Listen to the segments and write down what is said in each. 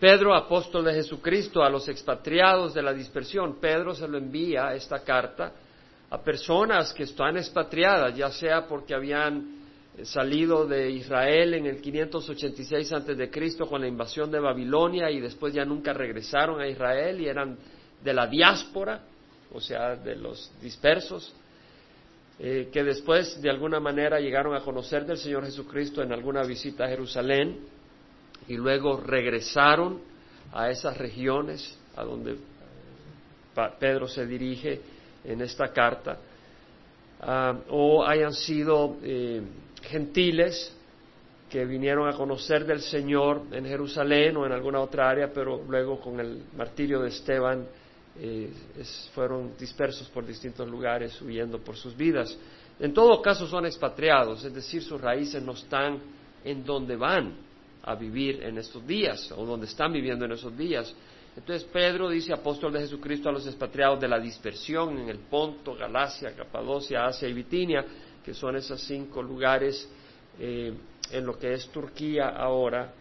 Pedro, apóstol de Jesucristo, a los expatriados de la dispersión, Pedro se lo envía esta carta a personas que están expatriadas, ya sea porque habían salido de Israel en el 586 antes de Cristo con la invasión de Babilonia y después ya nunca regresaron a Israel y eran de la diáspora, o sea, de los dispersos, eh, que después de alguna manera llegaron a conocer del Señor Jesucristo en alguna visita a Jerusalén y luego regresaron a esas regiones a donde Pedro se dirige en esta carta, ah, o hayan sido eh, gentiles que vinieron a conocer del Señor en Jerusalén o en alguna otra área, pero luego con el martirio de Esteban eh, fueron dispersos por distintos lugares huyendo por sus vidas. En todo caso son expatriados, es decir, sus raíces no están en donde van a vivir en estos días o donde están viviendo en esos días. Entonces Pedro dice, apóstol de Jesucristo a los expatriados de la dispersión en el Ponto, Galacia, Capadocia, Asia y Bitinia, que son esos cinco lugares eh, en lo que es Turquía ahora,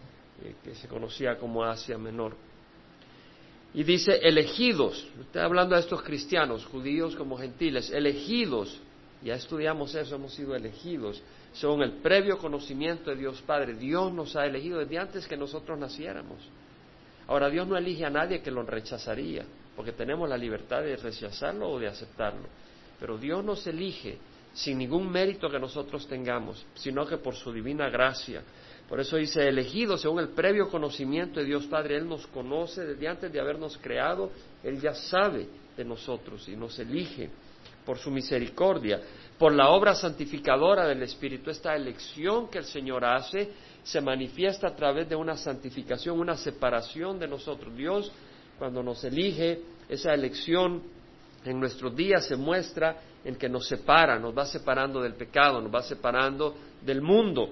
eh, que se conocía como Asia Menor. Y dice elegidos, está hablando a estos cristianos, judíos como gentiles, elegidos, ya estudiamos eso, hemos sido elegidos, según el previo conocimiento de Dios Padre. Dios nos ha elegido desde antes que nosotros naciéramos. Ahora, Dios no elige a nadie que lo rechazaría, porque tenemos la libertad de rechazarlo o de aceptarlo. Pero Dios nos elige sin ningún mérito que nosotros tengamos, sino que por su divina gracia. Por eso dice, elegido según el previo conocimiento de Dios Padre, Él nos conoce desde antes de habernos creado, Él ya sabe de nosotros y nos elige por su misericordia, por la obra santificadora del Espíritu. Esta elección que el Señor hace se manifiesta a través de una santificación, una separación de nosotros. Dios, cuando nos elige, esa elección en nuestros días se muestra en que nos separa, nos va separando del pecado, nos va separando del mundo.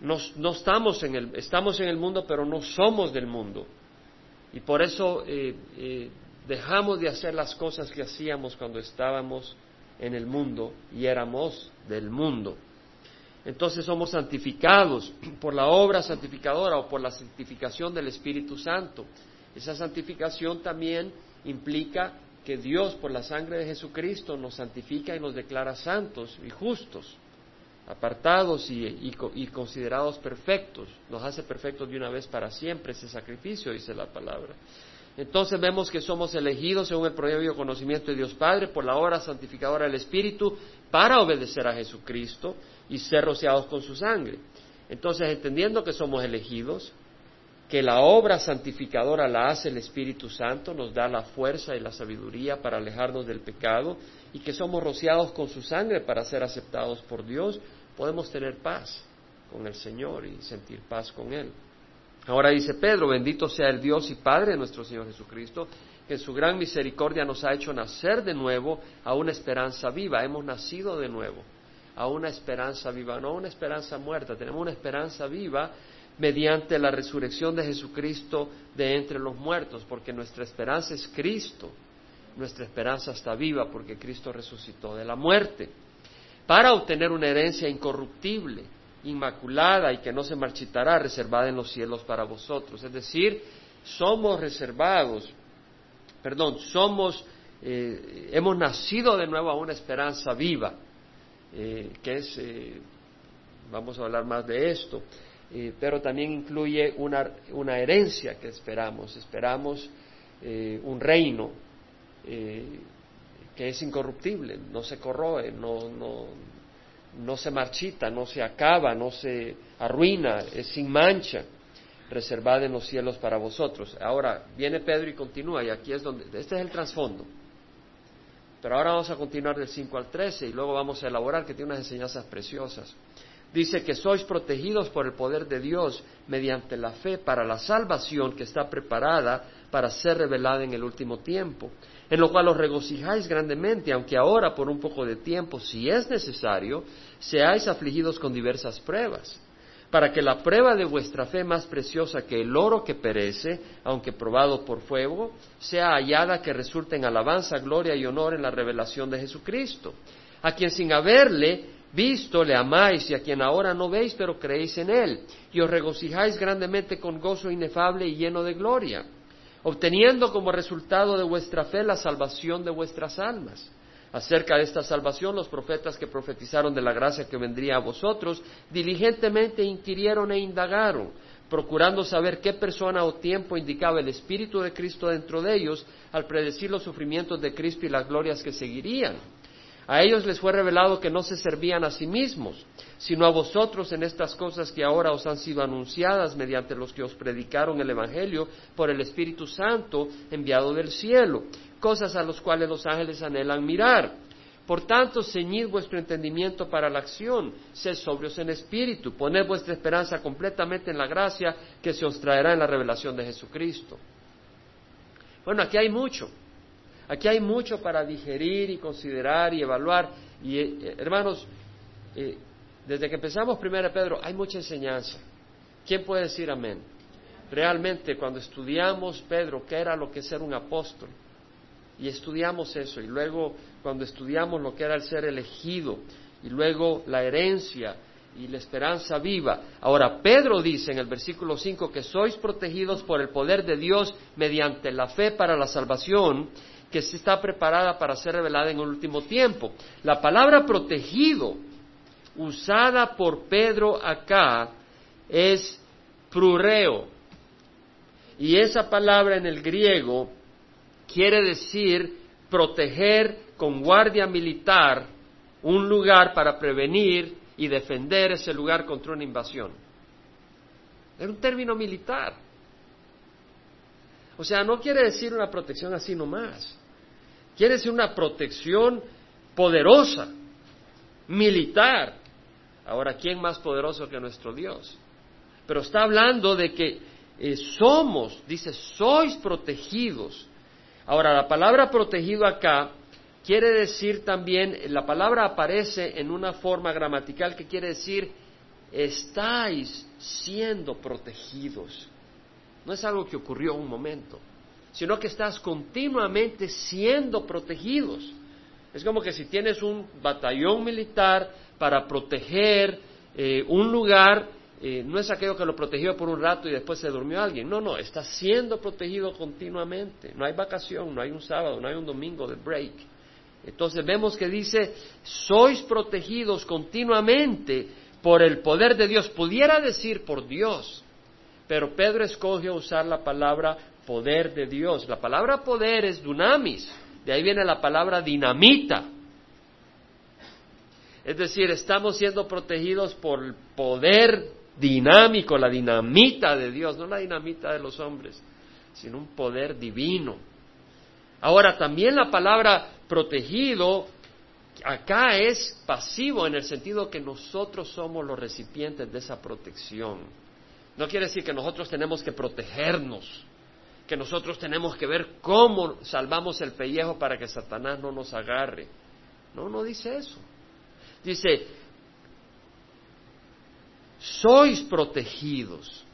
no estamos en, el, estamos en el mundo, pero no somos del mundo. Y por eso eh, eh, dejamos de hacer las cosas que hacíamos cuando estábamos en el mundo y éramos del mundo. Entonces somos santificados por la obra santificadora o por la santificación del Espíritu Santo. Esa santificación también implica que Dios por la sangre de Jesucristo nos santifica y nos declara santos y justos, apartados y, considerados perfectos. Nos hace perfectos de una vez para siempre ese sacrificio, dice la palabra. Entonces vemos que somos elegidos según el previo conocimiento de Dios Padre por la obra santificadora del Espíritu para obedecer a Jesucristo y ser rociados con su sangre. Entonces, entendiendo que somos elegidos, que la obra santificadora la hace el Espíritu Santo, nos da la fuerza y la sabiduría para alejarnos del pecado y que somos rociados con su sangre para ser aceptados por Dios, podemos tener paz con el Señor y sentir paz con Él. Ahora dice Pedro, bendito sea el Dios y Padre de nuestro Señor Jesucristo, que en su gran misericordia nos ha hecho nacer de nuevo a una esperanza viva. Hemos nacido de nuevo a una esperanza viva, no a una esperanza muerta, tenemos una esperanza viva mediante la resurrección de Jesucristo de entre los muertos, porque nuestra esperanza es Cristo, nuestra esperanza está viva porque Cristo resucitó de la muerte, para obtener una herencia incorruptible, inmaculada y que no se marchitará, reservada en los cielos para vosotros. Es decir, somos reservados, perdón, somos, eh, hemos nacido de nuevo a una esperanza viva, eh, que es, eh, vamos a hablar más de esto, pero también incluye una, una, herencia que esperamos. Esperamos un reino que es incorruptible, no se corroe, no, no, no se marchita, no se acaba, no se arruina, es sin mancha, reservada en los cielos para vosotros. Ahora viene Pedro y continúa, y aquí es donde, este es el trasfondo. Pero ahora vamos a continuar del 5 al 13 y luego vamos a elaborar que tiene unas enseñanzas preciosas. Dice que sois protegidos por el poder de Dios mediante la fe para la salvación que está preparada para ser revelada en el último tiempo, en lo cual os regocijáis grandemente, aunque ahora por un poco de tiempo, si es necesario, seáis afligidos con diversas pruebas, para que la prueba de vuestra fe más preciosa que el oro que perece, aunque probado por fuego, sea hallada que resulte en alabanza, gloria y honor en la revelación de Jesucristo, a quien sin haberle visto, le amáis y a quien ahora no veis, pero creéis en él, y os regocijáis grandemente con gozo inefable y lleno de gloria, obteniendo como resultado de vuestra fe la salvación de vuestras almas. Acerca de esta salvación, los profetas que profetizaron de la gracia que vendría a vosotros, diligentemente inquirieron e indagaron, procurando saber qué persona o tiempo indicaba el Espíritu de Cristo dentro de ellos al predecir los sufrimientos de Cristo y las glorias que seguirían. A ellos les fue revelado que no se servían a sí mismos, sino a vosotros en estas cosas que ahora os han sido anunciadas mediante los que os predicaron el Evangelio por el Espíritu Santo enviado del cielo, cosas a las cuales los ángeles anhelan mirar. Por tanto, ceñid vuestro entendimiento para la acción, sed sobrios en espíritu, poned vuestra esperanza completamente en la gracia que se os traerá en la revelación de Jesucristo. Bueno, aquí hay mucho. Aquí hay mucho para digerir y considerar y evaluar. Y eh, hermanos, eh, desde que empezamos primero Pedro, hay mucha enseñanza. ¿Quién puede decir amén? Realmente, cuando estudiamos Pedro, ¿qué era lo que es ser un apóstol? Y estudiamos eso, y luego cuando estudiamos lo que era el ser elegido, y luego la herencia y la esperanza viva. Ahora, Pedro dice en el versículo 5 que sois protegidos por el poder de Dios mediante la fe para la salvación que está preparada para ser revelada en el último tiempo. La palabra protegido usada por Pedro acá es prureo. Y esa palabra en el griego quiere decir proteger con guardia militar un lugar para prevenir y defender ese lugar contra una invasión. Es un término militar. O sea, no quiere decir una protección así nomás. Quiere decir una protección poderosa, militar. Ahora, ¿quién más poderoso que nuestro Dios? Pero está hablando de que eh, somos, dice, sois protegidos. Ahora, la palabra protegido acá quiere decir también, la palabra aparece en una forma gramatical que quiere decir, estáis siendo protegidos. No es algo que ocurrió un momento sino que estás continuamente siendo protegidos. Es como que si tienes un batallón militar para proteger eh, un lugar, eh, no es aquello que lo protegió por un rato y después se durmió alguien. No, no, está siendo protegido continuamente. No hay vacación, no hay un sábado, no hay un domingo de break. Entonces vemos que dice, sois protegidos continuamente por el poder de Dios. Pudiera decir por Dios, pero Pedro escoge usar la palabra poder de Dios. La palabra poder es dunamis, de ahí viene la palabra dinamita. Es decir, estamos siendo protegidos por el poder dinámico, la dinamita de Dios, no la dinamita de los hombres, sino un poder divino. Ahora, también la palabra protegido acá es pasivo en el sentido que nosotros somos los recipientes de esa protección. No quiere decir que nosotros tenemos que protegernos que nosotros tenemos que ver cómo salvamos el pellejo para que Satanás no nos agarre. No, no dice eso. Dice, sois protegidos.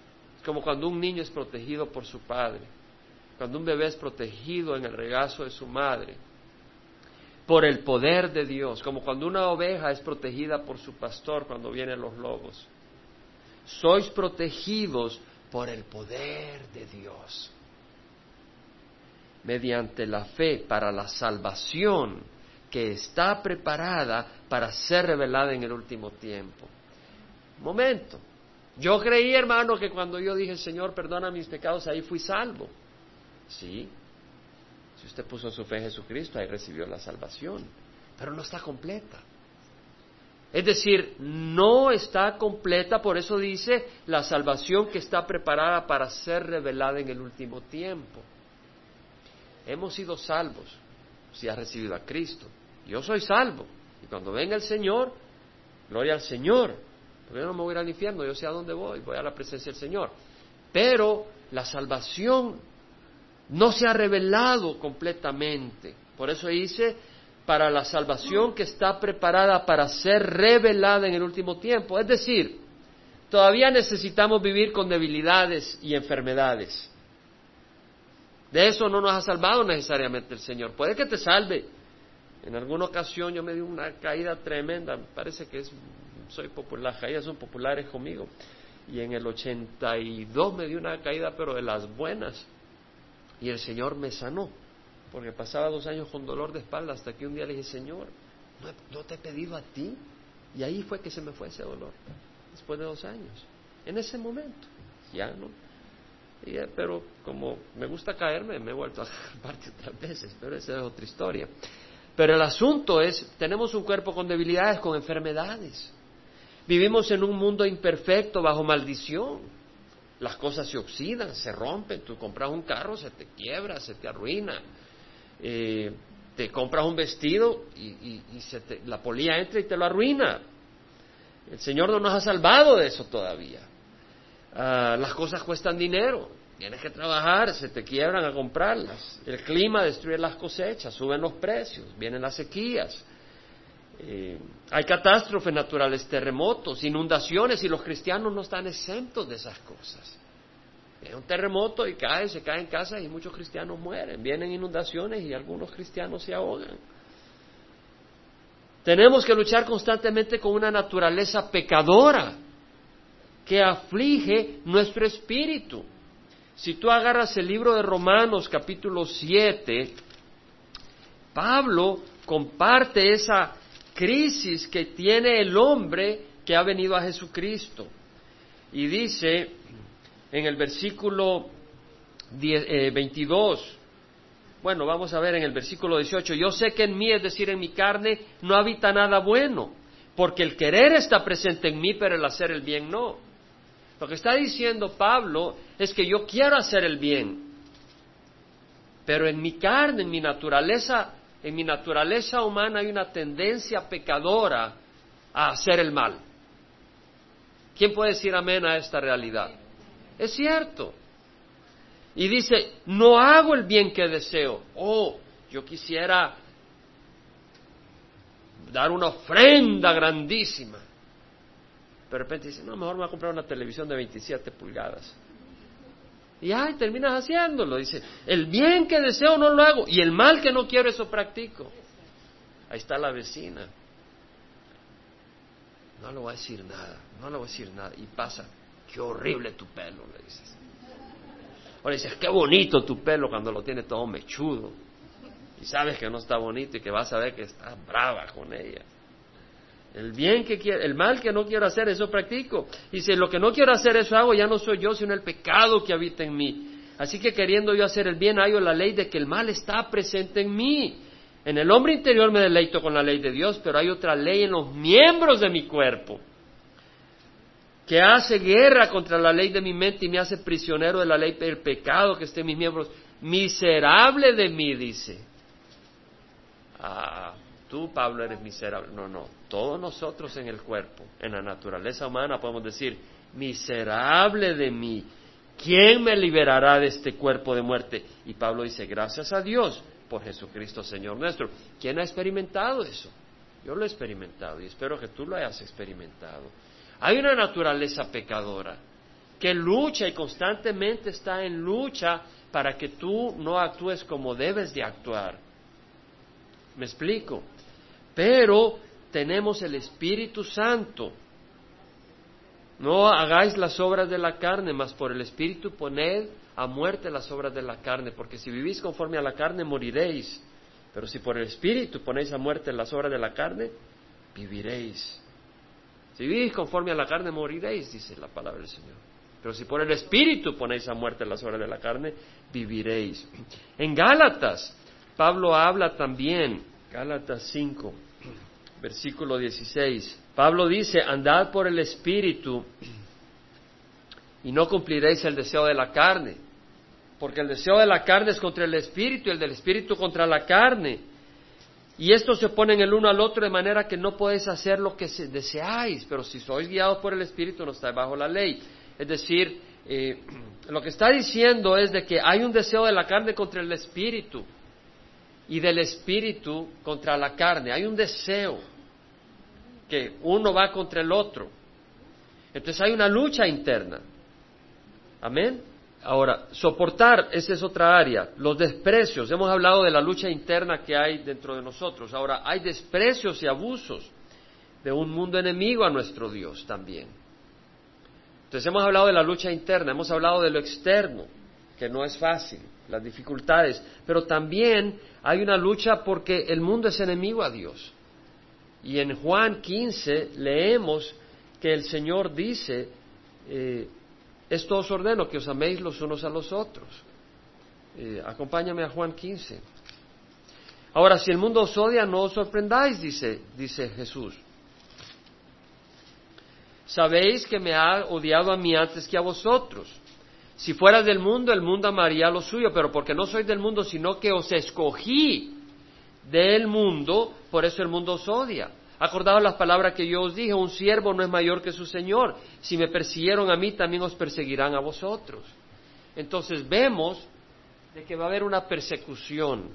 Como cuando un niño es protegido por su padre, cuando un bebé es protegido en el regazo de su madre, por el poder de Dios, como cuando una oveja es protegida por su pastor cuando vienen los lobos. Sois protegidos por el poder de Dios mediante la fe para la salvación que está preparada para ser revelada en el último tiempo. momento. Yo creí, hermano, que cuando yo dije, Señor, perdona mis pecados, ahí fui salvo. Sí. Si usted puso su fe en Jesucristo, ahí recibió la salvación. Pero no está completa. Es decir, no está completa, por eso dice la salvación que está preparada para ser revelada en el último tiempo. Hemos sido salvos si has recibido a Cristo. Yo soy salvo. Y cuando venga el Señor, gloria al Señor. Porque yo no me voy a ir al infierno, yo sé a dónde voy, voy a la presencia del Señor. Pero la salvación no se ha revelado completamente. Por eso dice, para la salvación que está preparada para ser revelada en el último tiempo. Es decir, todavía necesitamos vivir con debilidades y enfermedades. De eso no nos ha salvado necesariamente el Señor. Puede que te salve En alguna ocasión yo me di una caída tremenda, parece que es, soy popular, las caídas son populares conmigo. Y en el 82 me di una caída, pero de las buenas. Y el Señor me sanó, porque pasaba dos años con dolor de espalda, hasta que un día le dije, Señor, no, te he pedido a ti. Y ahí fue que se me fue ese dolor, después de dos años, en ese momento, ya no. Eh, pero como me gusta caerme, me he vuelto a parte otras veces, pero esa es otra historia. Pero el asunto es, tenemos un cuerpo con debilidades, con enfermedades. Vivimos en un mundo imperfecto, bajo maldición. Las cosas se oxidan, se rompen. Tú compras un carro, se te quiebra, se te arruina. Eh, te compras un vestido y, la polilla entra y te lo arruina. El Señor no nos ha salvado de eso todavía. Ah, las cosas cuestan dinero. Tienes que trabajar, se te quiebran a comprarlas. El clima destruye las cosechas, suben los precios, vienen las sequías. Eh, hay catástrofes naturales, terremotos, inundaciones y los cristianos no están exentos de esas cosas. Viene un terremoto y cae, se cae en casa y muchos cristianos mueren. Vienen inundaciones y algunos cristianos se ahogan. Tenemos que luchar constantemente con una naturaleza pecadora que aflige nuestro espíritu. Si tú agarras el libro de Romanos capítulo 7, Pablo comparte esa crisis que tiene el hombre que ha venido a Jesucristo. Y dice en el versículo 22, eh, bueno, vamos a ver en el versículo 18, yo sé que en mí, es decir, en mi carne, no habita nada bueno, porque el querer está presente en mí, pero el hacer el bien no. Lo que está diciendo Pablo es que yo quiero hacer el bien, pero en mi carne, en mi naturaleza, en mi naturaleza humana hay una tendencia pecadora a hacer el mal. ¿Quién puede decir amén a esta realidad? Es cierto. Y dice, no hago el bien que deseo. Oh, yo quisiera dar una ofrenda grandísima. De repente dice, no, mejor me voy a comprar una televisión de 27 pulgadas. Y ay, terminas haciéndolo. Dice, el bien que deseo no lo hago y el mal que no quiero eso practico. Ahí está la vecina. No le voy a decir nada, no le voy a decir nada. Y pasa, qué horrible tu pelo, le dices. O le dices, qué bonito tu pelo cuando lo tiene todo mechudo. Y sabes que no está bonito y que vas a ver que está brava con ella. El bien que quiero, el mal que no quiero hacer, eso practico. Y si lo que no quiero hacer, eso hago, ya no soy yo, sino el pecado que habita en mí. Así que queriendo yo hacer el bien, hallo la ley de que el mal está presente en mí. En el hombre interior me deleito con la ley de Dios, pero hay otra ley en los miembros de mi cuerpo que hace guerra contra la ley de mi mente y me hace prisionero de la ley del pecado que esté en mis miembros. Miserable de mí, dice. Ah, tú, Pablo, eres miserable. No, no, todos nosotros en el cuerpo, en la naturaleza humana, podemos decir, miserable de mí, ¿quién me liberará de este cuerpo de muerte? Y Pablo dice, gracias a Dios por Jesucristo, Señor nuestro. ¿Quién ha experimentado eso? Yo lo he experimentado y espero que tú lo hayas experimentado. Hay una naturaleza pecadora que lucha y constantemente está en lucha para que tú no actúes como debes de actuar. ¿Me explico? Pero tenemos el Espíritu Santo. No hagáis las obras de la carne, mas por el Espíritu poned a muerte las obras de la carne, porque si vivís conforme a la carne moriréis, pero si por el Espíritu ponéis a muerte las obras de la carne, viviréis. Si vivís conforme a la carne moriréis, dice la palabra del Señor. Pero si por el Espíritu ponéis a muerte las obras de la carne, viviréis. En Gálatas, Pablo habla también, Gálatas 5, versículo 16. Pablo dice, andad por el Espíritu y no cumpliréis el deseo de la carne, porque el deseo de la carne es contra el Espíritu y el del Espíritu contra la carne. Y estos se oponen el uno al otro de manera que no podéis hacer lo que deseáis, pero si sois guiados por el Espíritu no estáis bajo la ley. Es decir, eh, lo que está diciendo es de que hay un deseo de la carne contra el Espíritu y del espíritu contra la carne. Hay un deseo que uno va contra el otro. Entonces hay una lucha interna. Amén. Ahora, soportar, esa es otra área. Los desprecios, hemos hablado de la lucha interna que hay dentro de nosotros. Ahora, hay desprecios y abusos de un mundo enemigo a nuestro Dios también. Entonces hemos hablado de la lucha interna, hemos hablado de lo externo, que no es fácil, las dificultades, pero también hay una lucha porque el mundo es enemigo a Dios. Y en Juan 15 leemos que el Señor dice, eh, esto os ordeno, que os améis los unos a los otros. Eh, acompáñame a Juan 15. Ahora, si el mundo os odia, no os sorprendáis, dice, dice Jesús. Sabéis que me ha odiado a mí antes que a vosotros. Si fueras del mundo, el mundo amaría lo suyo, pero porque no sois del mundo, sino que os escogí del mundo, por eso el mundo os odia. Acordaos las palabras que yo os dije, un siervo no es mayor que su Señor. Si me persiguieron a mí, también os perseguirán a vosotros. Entonces vemos de que va a haber una persecución,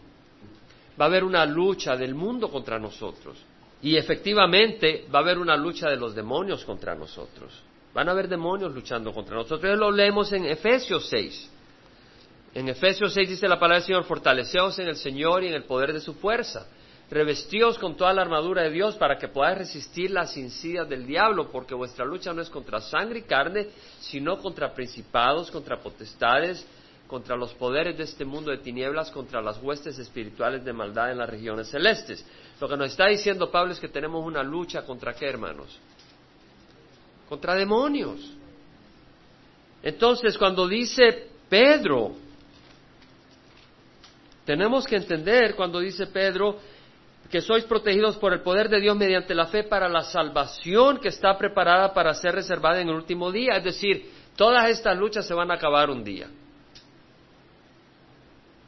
va a haber una lucha del mundo contra nosotros. Y efectivamente va a haber una lucha de los demonios contra nosotros. Van a haber demonios luchando contra nosotros. Lo leemos en Efesios 6. En Efesios 6 dice la palabra del Señor, fortaleceos en el Señor y en el poder de su fuerza revestíos con toda la armadura de Dios para que podáis resistir las insidias del diablo, porque vuestra lucha no es contra sangre y carne, sino contra principados, contra potestades, contra los poderes de este mundo de tinieblas, contra las huestes espirituales de maldad en las regiones celestes. Lo que nos está diciendo Pablo es que tenemos una lucha contra qué, hermanos? Contra demonios. Entonces, cuando dice Pedro, tenemos que entender cuando dice Pedro, que sois protegidos por el poder de Dios mediante la fe para la salvación que está preparada para ser reservada en el último día. Es decir, todas estas luchas se van a acabar un día.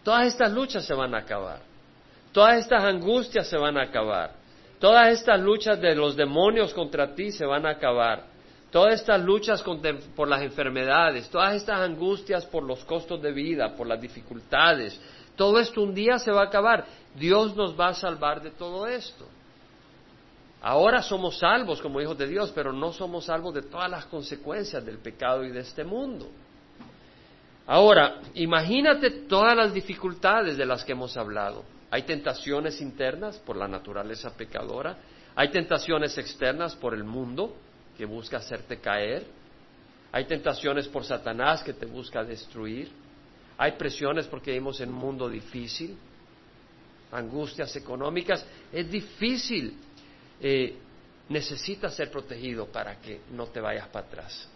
Todas estas luchas se van a acabar. Todas estas angustias se van a acabar. Todas estas luchas de los demonios contra ti se van a acabar. Todas estas luchas por las enfermedades, todas estas angustias por los costos de vida, por las dificultades, todo esto un día se va a acabar. Dios nos va a salvar de todo esto. Ahora somos salvos como hijos de Dios, pero no somos salvos de todas las consecuencias del pecado y de este mundo. Ahora, imagínate todas las dificultades de las que hemos hablado. Hay tentaciones internas por la naturaleza pecadora, hay tentaciones externas por el mundo que busca hacerte caer, hay tentaciones por Satanás que te busca destruir, hay presiones porque vivimos en un mundo difícil, angustias económicas. Es difícil. Eh, necesitas ser protegido para que no te vayas para atrás.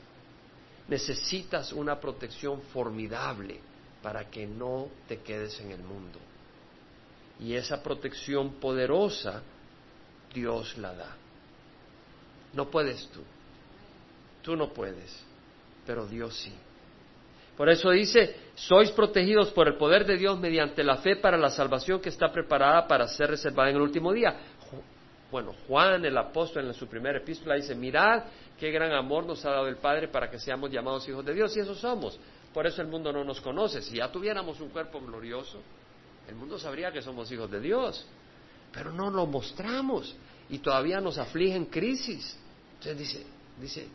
Necesitas una protección formidable para que no te quedes en el mundo. Y esa protección poderosa Dios la da. No puedes tú. Tú no puedes, pero Dios sí. Por eso dice, sois protegidos por el poder de Dios mediante la fe para la salvación que está preparada para ser reservada en el último día. Bueno, Juan, el apóstol, en su primera epístola dice, mirad qué gran amor nos ha dado el Padre para que seamos llamados hijos de Dios, y eso somos. Por eso el mundo no nos conoce. Si ya tuviéramos un cuerpo glorioso, el mundo sabría que somos hijos de Dios, pero no lo mostramos y todavía nos afligen crisis. Entonces dice, dice,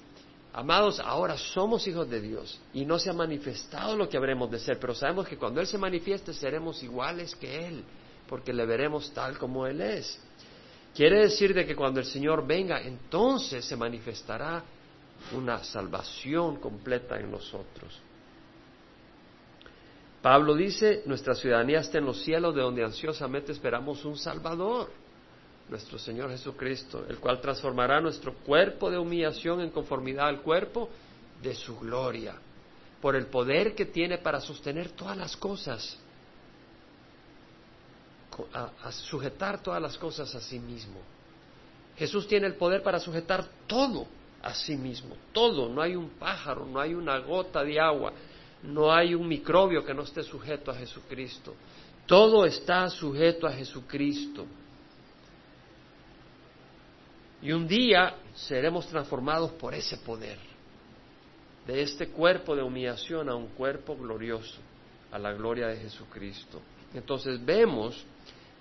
Amados, ahora somos hijos de Dios y no se ha manifestado lo que habremos de ser, pero sabemos que cuando Él se manifieste seremos iguales que Él, porque le veremos tal como Él es. Quiere decir de que cuando el Señor venga, entonces se manifestará una salvación completa en nosotros. Pablo dice, nuestra ciudadanía está en los cielos, de donde ansiosamente esperamos un Salvador nuestro Señor Jesucristo, el cual transformará nuestro cuerpo de humillación en conformidad al cuerpo de su gloria, por el poder que tiene para sostener todas las cosas, a, sujetar todas las cosas a sí mismo. Jesús tiene el poder para sujetar todo a sí mismo, todo, no hay un pájaro, no hay una gota de agua, no hay un microbio que no esté sujeto a Jesucristo. Todo está sujeto a Jesucristo. Y un día seremos transformados por ese poder, de este cuerpo de humillación a un cuerpo glorioso, a la gloria de Jesucristo. Entonces vemos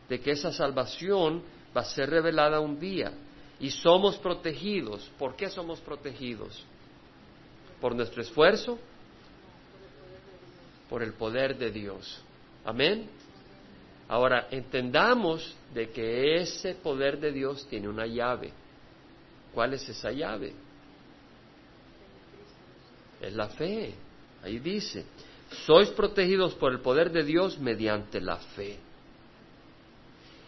de que esa salvación va a ser revelada un día y somos protegidos. ¿Por qué somos protegidos? ¿Por nuestro esfuerzo? por el poder de Dios. Amén. Ahora, entendamos de que ese poder de Dios tiene una llave. ¿Cuál es esa llave? Es la fe. Ahí dice, sois protegidos por el poder de Dios mediante la fe.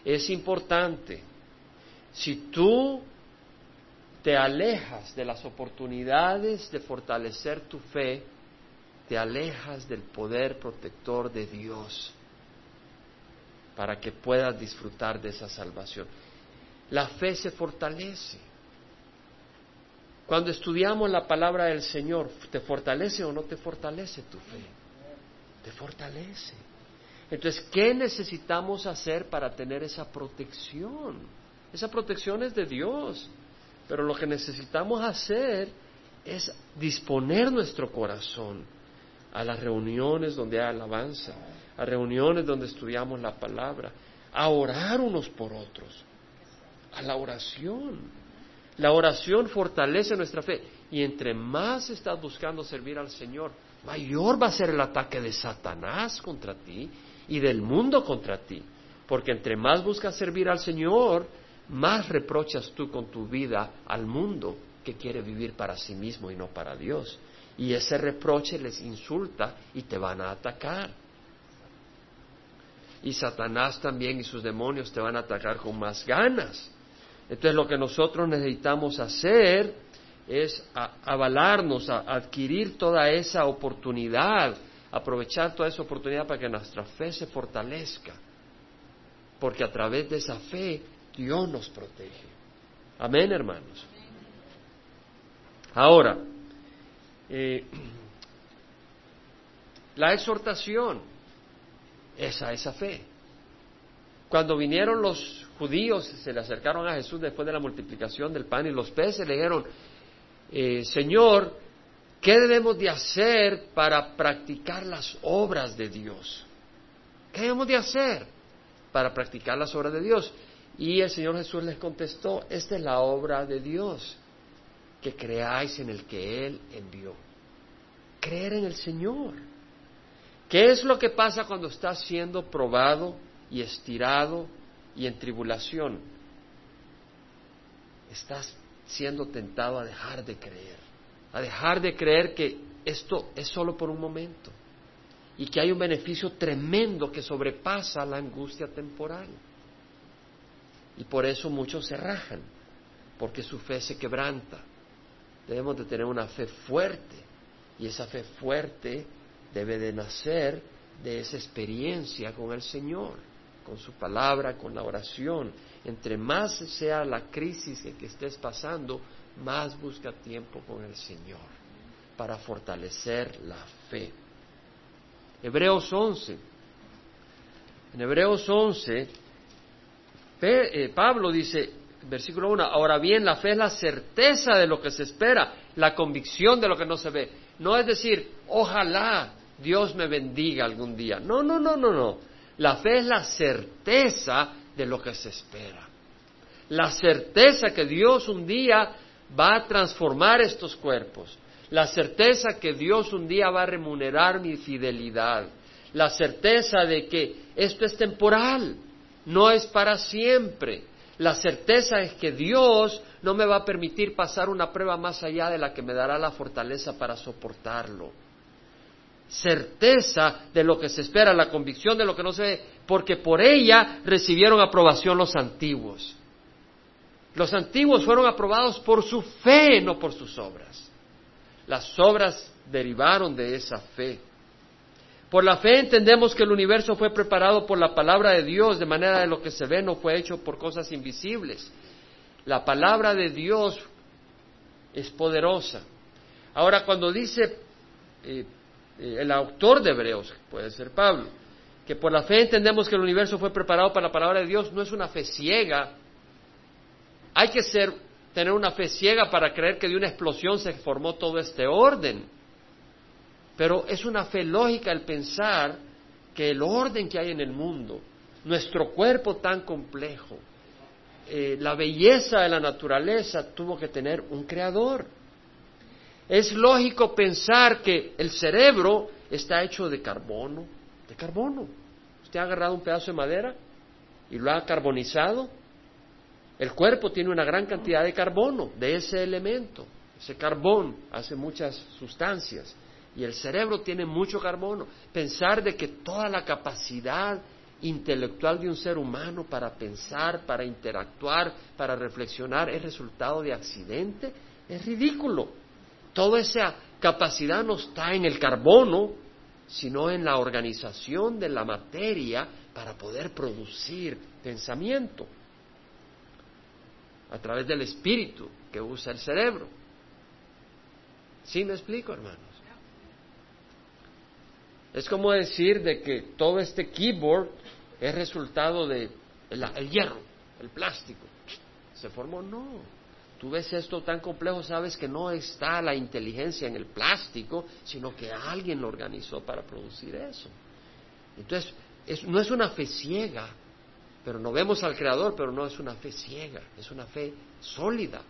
Es importante, si tú te alejas de las oportunidades de fortalecer tu fe, te alejas del poder protector de Dios para que puedas disfrutar de esa salvación. La fe se fortalece. Cuando estudiamos la palabra del Señor, ¿te fortalece o no te fortalece tu fe? Te fortalece. Entonces, ¿qué necesitamos hacer para tener esa protección? Esa protección es de Dios. Pero lo que necesitamos hacer es disponer nuestro corazón a las reuniones donde hay alabanza, a reuniones donde estudiamos la palabra, a orar unos por otros, a la oración. La oración fortalece nuestra fe y entre más estás buscando servir al Señor, mayor va a ser el ataque de Satanás contra ti y del mundo contra ti. Porque entre más buscas servir al Señor, más reprochas tú con tu vida al mundo que quiere vivir para sí mismo y no para Dios. Y ese reproche les insulta y te van a atacar. Y Satanás también y sus demonios te van a atacar con más ganas. Entonces lo que nosotros necesitamos hacer es avalarnos, a adquirir toda esa oportunidad, aprovechar toda esa oportunidad para que nuestra fe se fortalezca. Porque a través de esa fe Dios nos protege. Amén, hermanos. Ahora, eh, la exhortación es a esa fe. Cuando vinieron los judíos, se le acercaron a Jesús después de la multiplicación del pan y los peces, le dijeron, eh, Señor, ¿qué debemos de hacer para practicar las obras de Dios? ¿Qué debemos de hacer para practicar las obras de Dios? Y el Señor Jesús les contestó, esta es la obra de Dios, que creáis en el que Él envió. Creer en el Señor. ¿Qué es lo que pasa cuando estás siendo probado y estirado y en tribulación? Estás siendo tentado a dejar de creer, a dejar de creer que esto es solo por un momento y que hay un beneficio tremendo que sobrepasa la angustia temporal. Y por eso muchos se rajan, porque su fe se quebranta. Debemos de tener una fe fuerte, y esa fe fuerte debe de nacer de esa experiencia con el Señor, con su palabra, con la oración. Entre más sea la crisis que estés pasando, más busca tiempo con el Señor para fortalecer la fe. Hebreos 11. En Hebreos 11 eh, Pablo dice, versículo 1, ahora bien, la fe es la certeza de lo que se espera, la convicción de lo que no se ve. No es decir, ojalá Dios me bendiga algún día. No, no, no, no, no. La fe es la certeza de lo que se espera. La certeza que Dios un día va a transformar estos cuerpos. La certeza que Dios un día va a remunerar mi fidelidad. La certeza de que esto es temporal no es para siempre. La certeza es que Dios no me va a permitir pasar una prueba más allá de la que me dará la fortaleza para soportarlo. Certeza de lo que se espera, la convicción de lo que no se ve, porque por ella recibieron aprobación los antiguos. Los antiguos fueron aprobados por su fe, no por sus obras. Las obras derivaron de esa fe. Por la fe entendemos que el universo fue preparado por la palabra de Dios, de manera de lo que se ve no fue hecho por cosas invisibles. La palabra de Dios es poderosa. Ahora, cuando dice eh, el autor de Hebreos, puede ser Pablo, que por la fe entendemos que el universo fue preparado para la palabra de Dios, no es una fe ciega. Hay que ser, tener una fe ciega para creer que de una explosión se formó todo este orden. Pero es una fe lógica el pensar que el orden que hay en el mundo, nuestro cuerpo tan complejo, eh, la belleza de la naturaleza tuvo que tener un creador. Es lógico pensar que el cerebro está hecho de carbono, de carbono. Usted ha agarrado un pedazo de madera y lo ha carbonizado. El cuerpo tiene una gran cantidad de carbono, de ese elemento. Ese carbón hace muchas sustancias y el cerebro tiene mucho carbono. Pensar de que toda la capacidad intelectual de un ser humano para pensar, para interactuar, para reflexionar es resultado de accidente, es ridículo. Toda esa capacidad no está en el carbono, sino en la organización de la materia para poder producir pensamiento a través del espíritu que usa el cerebro. ¿Sí me explico, hermanos? Es como decir de que todo este keyboard es resultado de el, hierro, el plástico. ¿Se formó? No. Tú ves esto tan complejo, sabes que no está la inteligencia en el plástico, sino que alguien lo organizó para producir eso. Entonces, no es una fe ciega, pero no vemos al Creador, pero no es una fe ciega, es una fe sólida.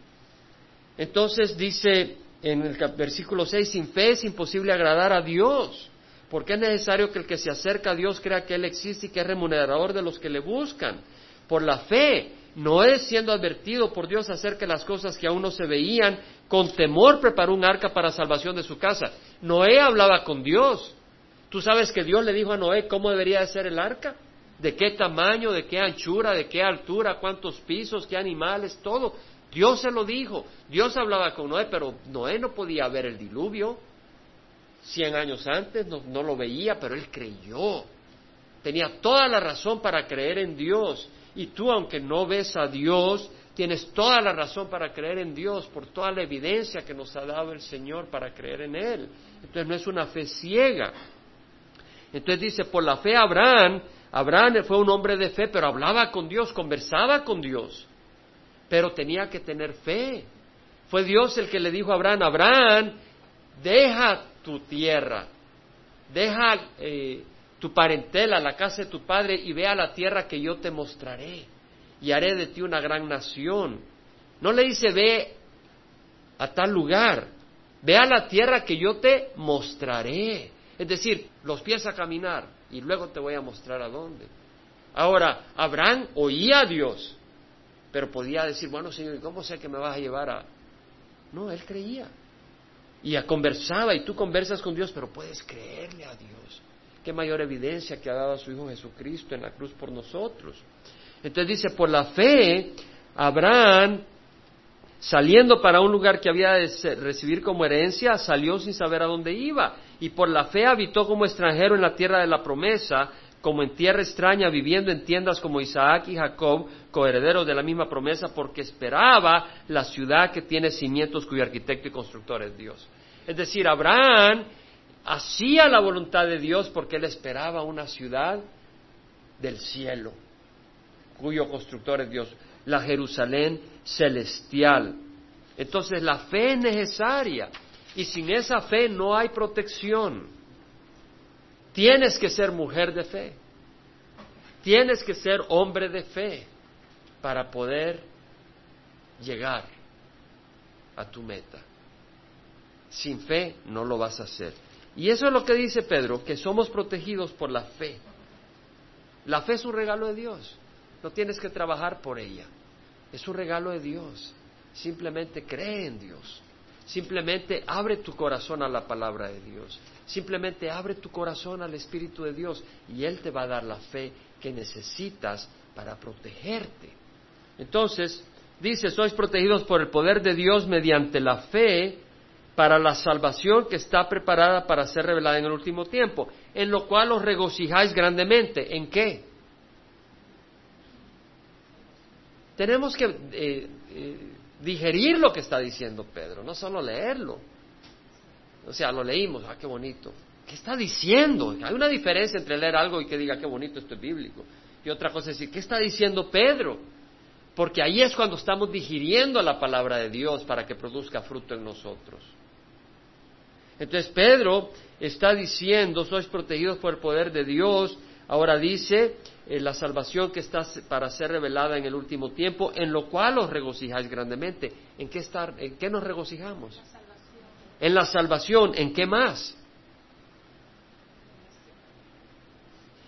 Entonces dice en el versículo 6, sin fe es imposible agradar a Dios, porque es necesario que el que se acerca a Dios crea que Él existe y que es remunerador de los que le buscan. Por la fe, no es siendo advertido por Dios acerca de las cosas que aún no se veían, con temor preparó un arca para salvación de su casa. Noé hablaba con Dios. ¿Tú sabes que Dios le dijo a Noé cómo debería de ser el arca? ¿De qué tamaño, de qué anchura, de qué altura, cuántos pisos, qué animales, todo? Dios se lo dijo. Dios hablaba con Noé, pero Noé no podía ver el diluvio. Cien años antes no lo veía, pero él creyó. Tenía toda la razón para creer en Dios. Y tú, aunque no ves a Dios, tienes toda la razón para creer en Dios por toda la evidencia que nos ha dado el Señor para creer en Él. Entonces no es una fe ciega. Entonces dice, por la fe Abraham, Abraham fue un hombre de fe, pero hablaba con Dios, conversaba con Dios, pero tenía que tener fe. Fue Dios el que le dijo a Abraham, Abraham, deja tu tierra, deja eh, tu parentela, la casa de tu padre, y ve a la tierra que yo te mostraré, y haré de ti una gran nación. No le dice, ve a tal lugar, ve a la tierra que yo te mostraré. Es decir, los pies a caminar, y luego te voy a mostrar a dónde. Ahora, Abraham oía a Dios, pero podía decir, bueno, Señor, ¿cómo sé que me vas a llevar a...? No, él creía y conversaba y tú conversas con Dios, pero puedes creerle a Dios. Qué mayor evidencia que ha dado a su Hijo Jesucristo en la cruz por nosotros. Entonces dice, por la fe, Abraham, saliendo para un lugar que había de recibir como herencia, salió sin saber a dónde iba. Y por la fe habitó como extranjero en la tierra de la promesa, como en tierra extraña, viviendo en tiendas como Isaac y Jacob, coherederos de la misma promesa, porque esperaba la ciudad que tiene cimientos cuyo arquitecto y constructor es Dios. Es decir, Abraham hacía la voluntad de Dios porque él esperaba una ciudad del cielo, cuyo constructor es Dios, la Jerusalén celestial. Entonces la fe es necesaria y sin esa fe no hay protección. Tienes que ser mujer de fe. Tienes que ser hombre de fe para poder llegar a tu meta. Sin fe no lo vas a hacer. Y eso es lo que dice Pedro, que somos protegidos por la fe. La fe es un regalo de Dios. No tienes que trabajar por ella. Es un regalo de Dios. Simplemente cree en Dios. Simplemente abre tu corazón a la palabra de Dios. Simplemente abre tu corazón al Espíritu de Dios y Él te va a dar la fe que necesitas para protegerte. Entonces, dice, sois protegidos por el poder de Dios mediante la fe para la salvación que está preparada para ser revelada en el último tiempo, en lo cual os regocijáis grandemente. ¿En qué? Tenemos que eh, eh, digerir lo que está diciendo Pedro, no solo leerlo. O sea, lo leímos, ah, qué bonito. ¿Qué está diciendo? Hay una diferencia entre leer algo y que diga, qué bonito, esto es bíblico. Y otra cosa es decir, ¿qué está diciendo Pedro? Porque ahí es cuando estamos digiriendo la palabra de Dios para que produzca fruto en nosotros. Entonces Pedro está diciendo, sois protegidos por el poder de Dios. Ahora dice, eh, la salvación que está para ser revelada en el último tiempo, en lo cual os regocijáis grandemente. ¿En qué, estar, en qué nos regocijamos? En la salvación. ¿En qué más?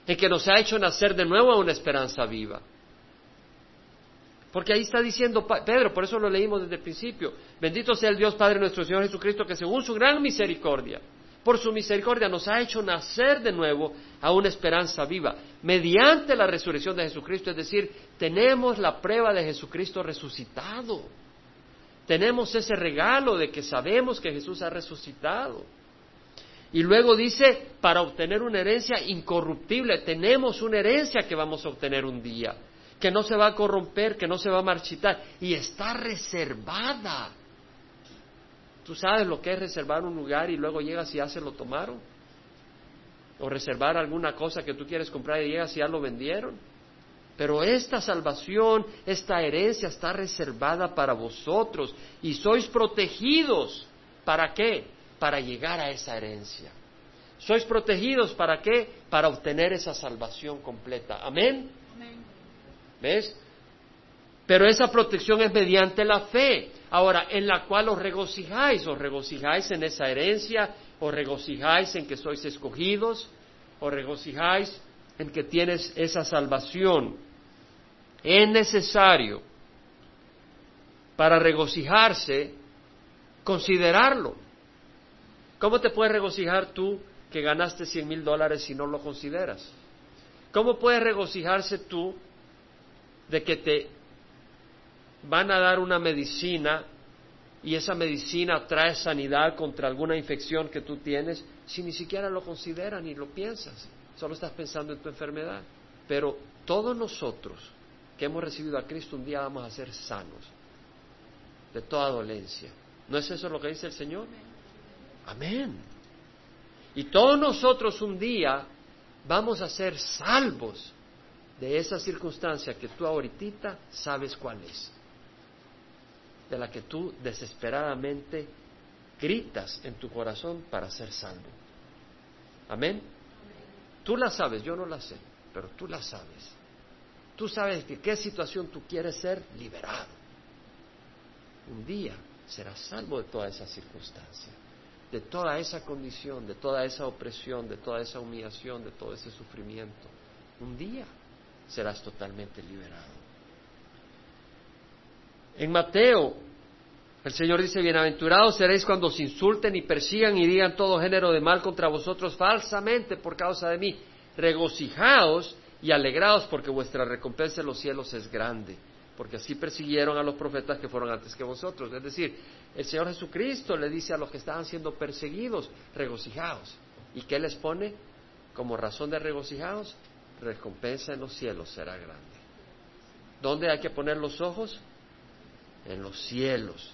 en que nos ha hecho nacer de nuevo a una esperanza viva. Porque ahí está diciendo Pedro, por eso lo leímos desde el principio, bendito sea el Dios Padre nuestro Señor Jesucristo, que según su gran misericordia, por su misericordia nos ha hecho nacer de nuevo a una esperanza viva, mediante la resurrección de Jesucristo, es decir, tenemos la prueba de Jesucristo resucitado. Tenemos ese regalo de que sabemos que Jesús ha resucitado. Y luego dice, para obtener una herencia incorruptible, tenemos una herencia que vamos a obtener un día, que no se va a corromper, que no se va a marchitar, y está reservada. ¿Tú sabes lo que es reservar un lugar y luego llegas y ya se lo tomaron? O reservar alguna cosa que tú quieres comprar y llegas y ya lo vendieron. Pero esta salvación, esta herencia está reservada para vosotros y sois protegidos. ¿Para qué? para llegar a esa herencia. Sois protegidos para qué? Para obtener esa salvación completa. Amén. ¿Ves? Pero esa protección es mediante la fe. Ahora, en la cual os regocijáis, os regocijáis en esa herencia, os regocijáis en que sois escogidos, os regocijáis en que tienes esa salvación. Es necesario para regocijarse considerarlo. ¿Cómo te puedes regocijar tú que ganaste cien mil dólares si no lo consideras? ¿Cómo puedes regocijarse tú de que te van a dar una medicina y esa medicina trae sanidad contra alguna infección que tú tienes si ni siquiera lo consideras ni lo piensas? Solo estás pensando en tu enfermedad. Pero todos nosotros que hemos recibido a Cristo un día vamos a ser sanos de toda dolencia. ¿No es eso lo que dice el Señor? Amén. Y todos nosotros un día vamos a ser salvos de esa circunstancia que tú ahorita sabes cuál es, de la que tú desesperadamente gritas en tu corazón para ser salvo. Amén. Tú la sabes, yo no la sé, pero tú la sabes. Tú sabes de qué situación tú quieres ser liberado. Un día serás salvo de toda esa circunstancia de toda esa condición, de toda esa opresión, de toda esa humillación, de todo ese sufrimiento. Un día serás totalmente liberado. En Mateo, el Señor dice, bienaventurados seréis cuando os insulten y persigan y digan todo género de mal contra vosotros falsamente por causa de mí. Regocijaos y alegraos porque vuestra recompensa en los cielos es grande porque así persiguieron a los profetas que fueron antes que vosotros. Es decir, el Señor Jesucristo le dice a los que estaban siendo perseguidos, regocijaos. ¿Y qué les pone como razón de regocijaos? Recompensa en los cielos será grande. ¿Dónde hay que poner los ojos? En los cielos.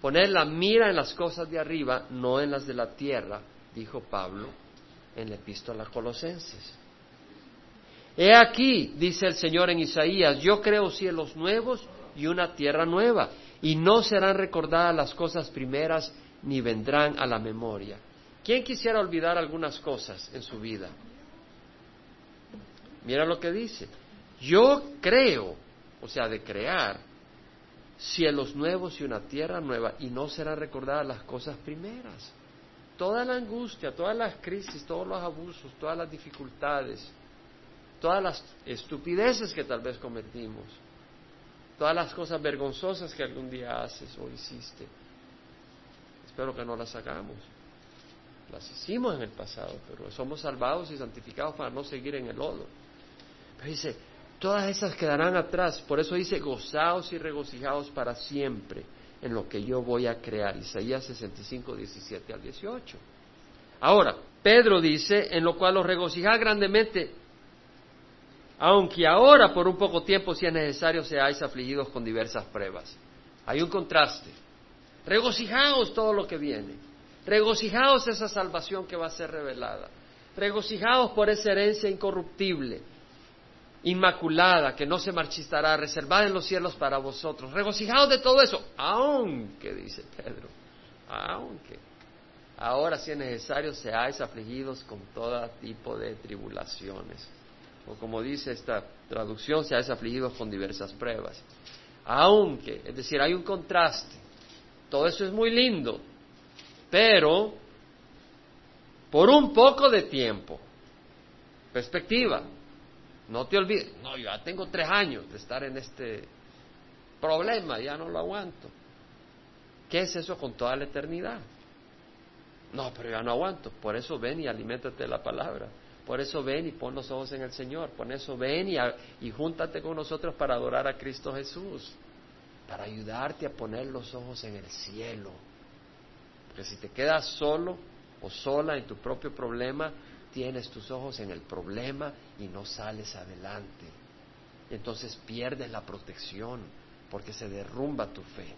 Poner la mira en las cosas de arriba, no en las de la tierra, dijo Pablo en la epístola a Colosenses. He aquí, dice el Señor en Isaías, yo creo cielos nuevos y una tierra nueva, y no serán recordadas las cosas primeras ni vendrán a la memoria. ¿Quién quisiera olvidar algunas cosas en su vida? Mira lo que dice. Yo creo, o sea, de crear cielos nuevos y una tierra nueva, y no serán recordadas las cosas primeras. Toda la angustia, todas las crisis, todos los abusos, todas las dificultades, todas las estupideces que tal vez cometimos, todas las cosas vergonzosas que algún día haces o hiciste. Espero que no las hagamos. Las hicimos en el pasado, pero somos salvados y santificados para no seguir en el lodo. Dice, todas esas quedarán atrás. Por eso dice, gozaos y regocijaos para siempre en lo que yo voy a crear. Isaías 65, 17 al 18. Ahora, Pedro dice, en lo cual os regocijad grandemente aunque ahora por un poco tiempo, si es necesario, seáis afligidos con diversas pruebas. Hay un contraste. Regocijaos todo lo que viene. Regocijaos esa salvación que va a ser revelada. Regocijaos por esa herencia incorruptible, inmaculada, que no se marchistará, reservada en los cielos para vosotros. Regocijaos de todo eso, aunque, dice Pedro, aunque ahora si es necesario seáis afligidos con todo tipo de tribulaciones o como dice esta traducción, se ha desafligido con diversas pruebas. Aunque, es decir, hay un contraste. Todo eso es muy lindo, pero por un poco de tiempo, Perspectiva. No te olvides. No, yo ya tengo tres años de estar en este problema, ya no lo aguanto. ¿Qué es eso con toda la eternidad? No, pero ya no aguanto. Por eso ven y aliméntate de la palabra. Por eso ven y pon los ojos en el Señor. Por eso ven y, y júntate con nosotros para adorar a Cristo Jesús. Para ayudarte a poner los ojos en el cielo. Porque si te quedas solo o sola en tu propio problema, tienes tus ojos en el problema y no sales adelante. Entonces pierdes la protección porque se derrumba tu fe.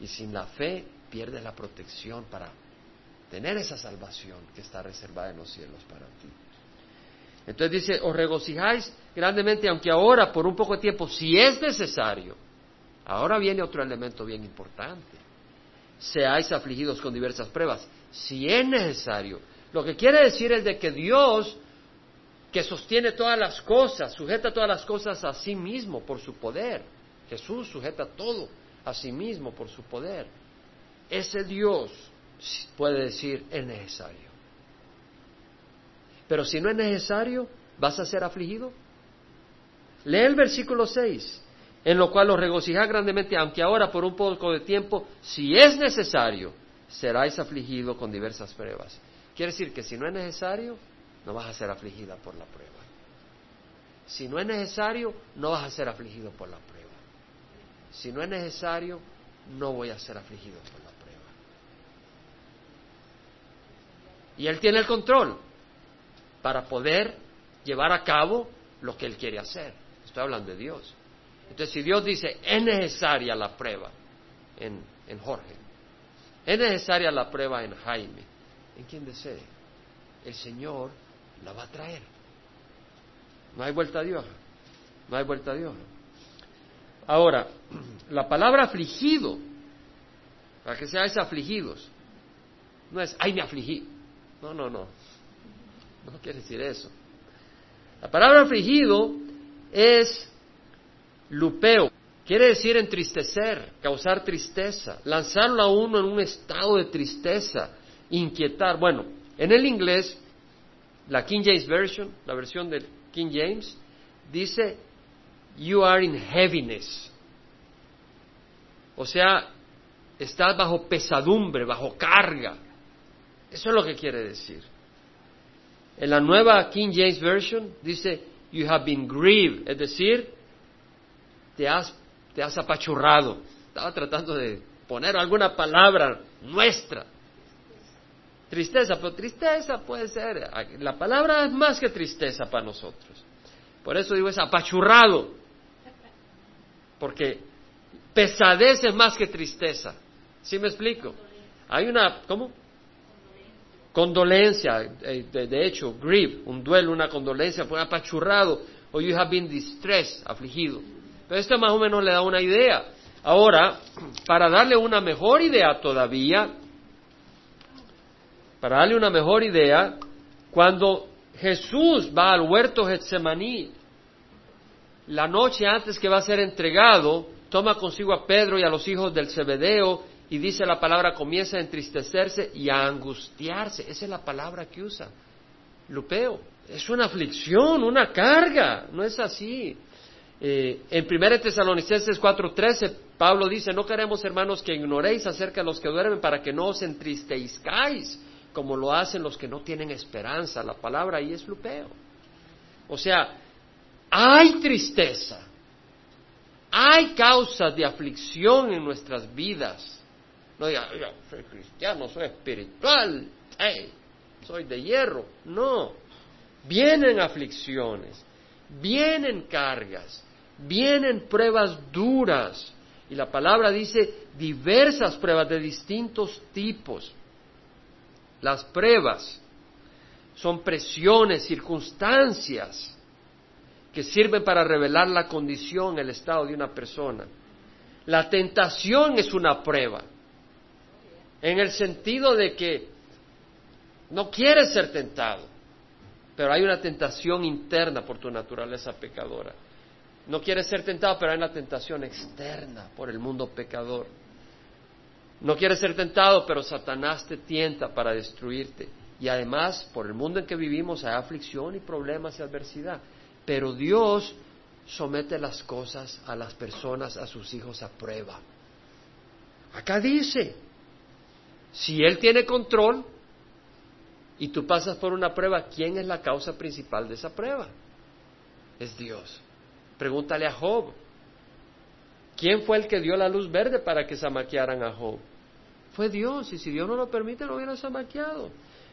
Y sin la fe pierdes la protección para tener esa salvación que está reservada en los cielos para ti. Entonces dice, os regocijáis grandemente, aunque ahora, por un poco de tiempo, si es necesario, ahora viene otro elemento bien importante, seáis afligidos con diversas pruebas, si es necesario. Lo que quiere decir es de que Dios, que sostiene todas las cosas, sujeta todas las cosas a sí mismo por su poder. Jesús sujeta todo a sí mismo por su poder. Ese Dios puede decir es necesario. Pero si no es necesario, ¿vas a ser afligido? Lee el versículo 6, en lo cual os regocijad grandemente, aunque ahora por un poco de tiempo, si es necesario, seráis afligidos con diversas pruebas. Quiere decir que si no es necesario, no vas a ser afligida por la prueba. Si no es necesario, no vas a ser afligido por la prueba. Si no es necesario, no voy a ser afligido por la prueba. Y Él tiene el control para poder llevar a cabo lo que Él quiere hacer. Estoy hablando de Dios. Entonces, si Dios dice, es necesaria la prueba en, en Jorge, es necesaria la prueba en Jaime, en quien desee, el Señor la va a traer. No hay vuelta a Dios. No hay vuelta a Dios. Ahora, la palabra afligido, para que seáis afligidos, no es, ay, me afligí. No, no, no. No quiere decir eso. La palabra afligido es lupeo. Quiere decir entristecer, causar tristeza, lanzarlo a uno en un estado de tristeza, inquietar. Bueno, en el inglés, la King James Version, la versión del King James, dice you are in heaviness. O sea, estás bajo pesadumbre, bajo carga. Eso es lo que quiere decir. En la nueva King James Version dice, you have been grieved, es decir, te has, te has apachurrado. Estaba tratando de poner alguna palabra nuestra. Tristeza, pero tristeza puede ser, la palabra es más que tristeza para nosotros. Por eso digo es apachurrado. Porque pesadez es más que tristeza. ¿Sí me explico? Hay una, ¿cómo? Condolencia, eh, de, hecho, grief, un duelo, una condolencia, fue apachurrado, o you have been distressed, afligido. Pero esto más o menos le da una idea. Ahora, para darle una mejor idea todavía, para darle una mejor idea, cuando Jesús va al huerto Getsemaní, la noche antes que va a ser entregado, toma consigo a Pedro y a los hijos del Zebedeo y dice la palabra comienza a entristecerse y a angustiarse. Esa es la palabra que usa. Lupeo. Es una aflicción, una carga. No es así. Eh, en 1 Tesalonicenses 4:13, Pablo dice, no queremos hermanos que ignoréis acerca de los que duermen para que no os entristezcáis como lo hacen los que no tienen esperanza. La palabra ahí es lupeo. O sea, hay tristeza, hay causas de aflicción en nuestras vidas. No diga, yo soy cristiano, soy espiritual, soy de hierro. No, vienen aflicciones, vienen cargas, vienen pruebas duras. Y la palabra dice diversas pruebas de distintos tipos. Las pruebas son presiones, circunstancias que sirven para revelar la condición, el estado de una persona. La tentación es una prueba, en el sentido de que no quieres ser tentado, pero hay una tentación interna por tu naturaleza pecadora. No quieres ser tentado, pero hay una tentación externa por el mundo pecador. No quieres ser tentado, pero Satanás te tienta para destruirte. Y además, por el mundo en que vivimos hay aflicción y problemas y adversidad. Pero Dios somete las cosas a las personas, a sus hijos a prueba. Acá dice, si Él tiene control y tú pasas por una prueba, ¿quién es la causa principal de esa prueba? Es Dios. Pregúntale a Job. ¿Quién fue el que dio la luz verde para que zamaquearan a Job? Fue Dios, y si Dios no lo permite, lo hubiera zamaqueado.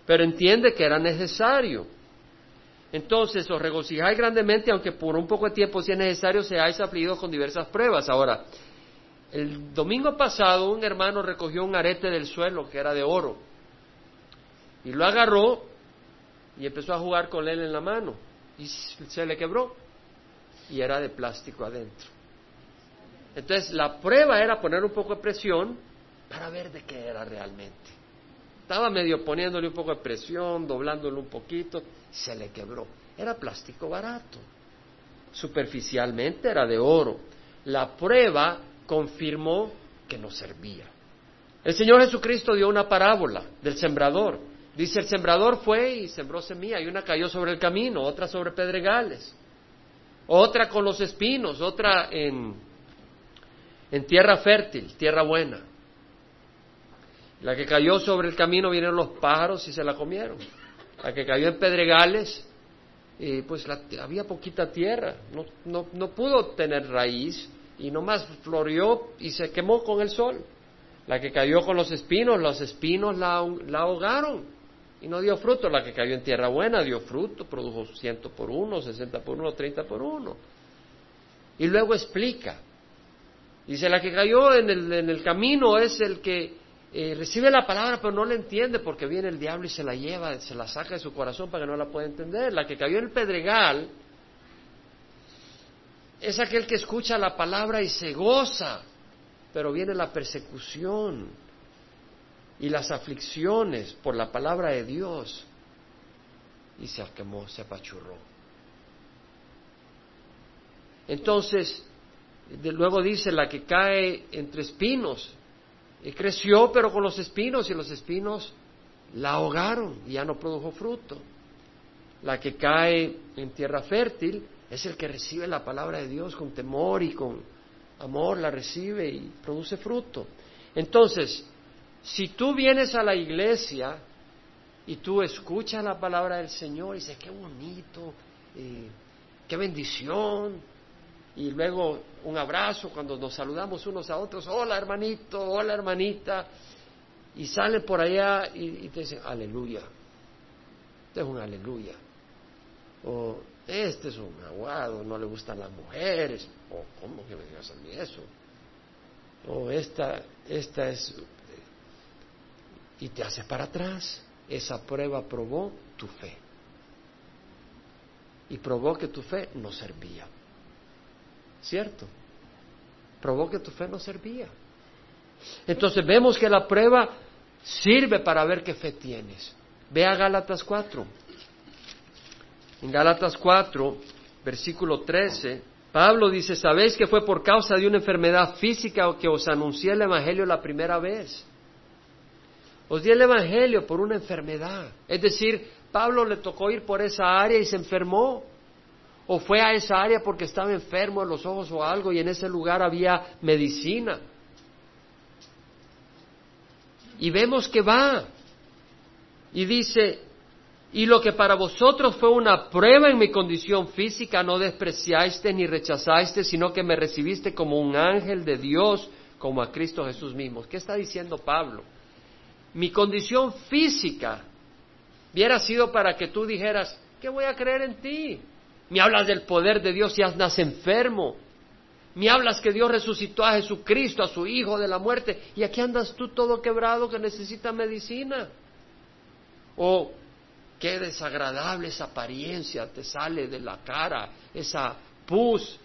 Pero entiende que era necesario. Entonces, os regocijáis grandemente, aunque por un poco de tiempo, si es necesario, seáis afligidos con diversas pruebas. Ahora, el domingo pasado un hermano recogió un arete del suelo que era de oro y lo agarró y empezó a jugar con él en la mano y se le quebró y era de plástico adentro. Entonces la prueba era poner un poco de presión para ver de qué era realmente. Estaba medio poniéndole un poco de presión, doblándolo un poquito, se le quebró. Era plástico barato. Superficialmente era de oro. La prueba confirmó que no servía. El Señor Jesucristo dio una parábola del sembrador. Dice, el sembrador fue y sembró semilla, y una cayó sobre el camino, otra sobre pedregales, otra con los espinos, otra en, en tierra fértil, tierra buena. La que cayó sobre el camino vinieron los pájaros y se la comieron. La que cayó en pedregales, eh, pues había poquita tierra, no, no, no pudo tener raíz, y nomás floreó y se quemó con el sol. La que cayó con los espinos, los espinos la, la ahogaron y no dio fruto. La que cayó en tierra buena dio fruto, produjo ciento por uno, sesenta por uno, treinta por uno. Y luego explica. Dice, la que cayó en el, en el camino es el que eh, recibe la palabra pero no la entiende porque viene el diablo y se la lleva, se la saca de su corazón para que no la pueda entender. La que cayó en el pedregal es aquel que escucha la palabra y se goza, pero viene la persecución y las aflicciones por la palabra de Dios y se quemó, se apachurró. Entonces, luego dice la que cae entre espinos, y creció pero con los espinos y los espinos la ahogaron y ya no produjo fruto. La que cae en tierra fértil es el que recibe la palabra de Dios con temor y con amor, la recibe y produce fruto. Entonces, si tú vienes a la iglesia y tú escuchas la palabra del Señor y dices, qué bonito, eh, qué bendición, y luego un abrazo cuando nos saludamos unos a otros, hola hermanito, hola hermanita, y salen por allá y, te dicen, aleluya, esto es un aleluya, o este es un aguado, no le gustan las mujeres, o cómo que me digas a mí eso, o esta, esta es, y te hace para atrás, esa prueba probó tu fe, y probó que tu fe no servía, ¿cierto? Probó que tu fe no servía. Entonces vemos que la prueba sirve para ver qué fe tienes. Ve a Gálatas 4. En Gálatas 4, versículo 13, Pablo dice, ¿sabéis que fue por causa de una enfermedad física que os anuncié el Evangelio la primera vez? Os di el Evangelio por una enfermedad. Es decir, Pablo le tocó ir por esa área y se enfermó. O fue a esa área porque estaba enfermo en los ojos o algo y en ese lugar había medicina. Y vemos que va. Y dice, y lo que para vosotros fue una prueba en mi condición física, no despreciaste ni rechazaste, sino que me recibiste como un ángel de Dios, como a Cristo Jesús mismo. ¿Qué está diciendo Pablo? Mi condición física hubiera sido para que tú dijeras, ¿qué voy a creer en ti? Me hablas del poder de Dios y andas enfermo. Me hablas que Dios resucitó a Jesucristo, a su Hijo de la muerte, y aquí andas tú todo quebrado que necesita medicina. O Qué desagradable esa apariencia te sale de la cara, esa pus.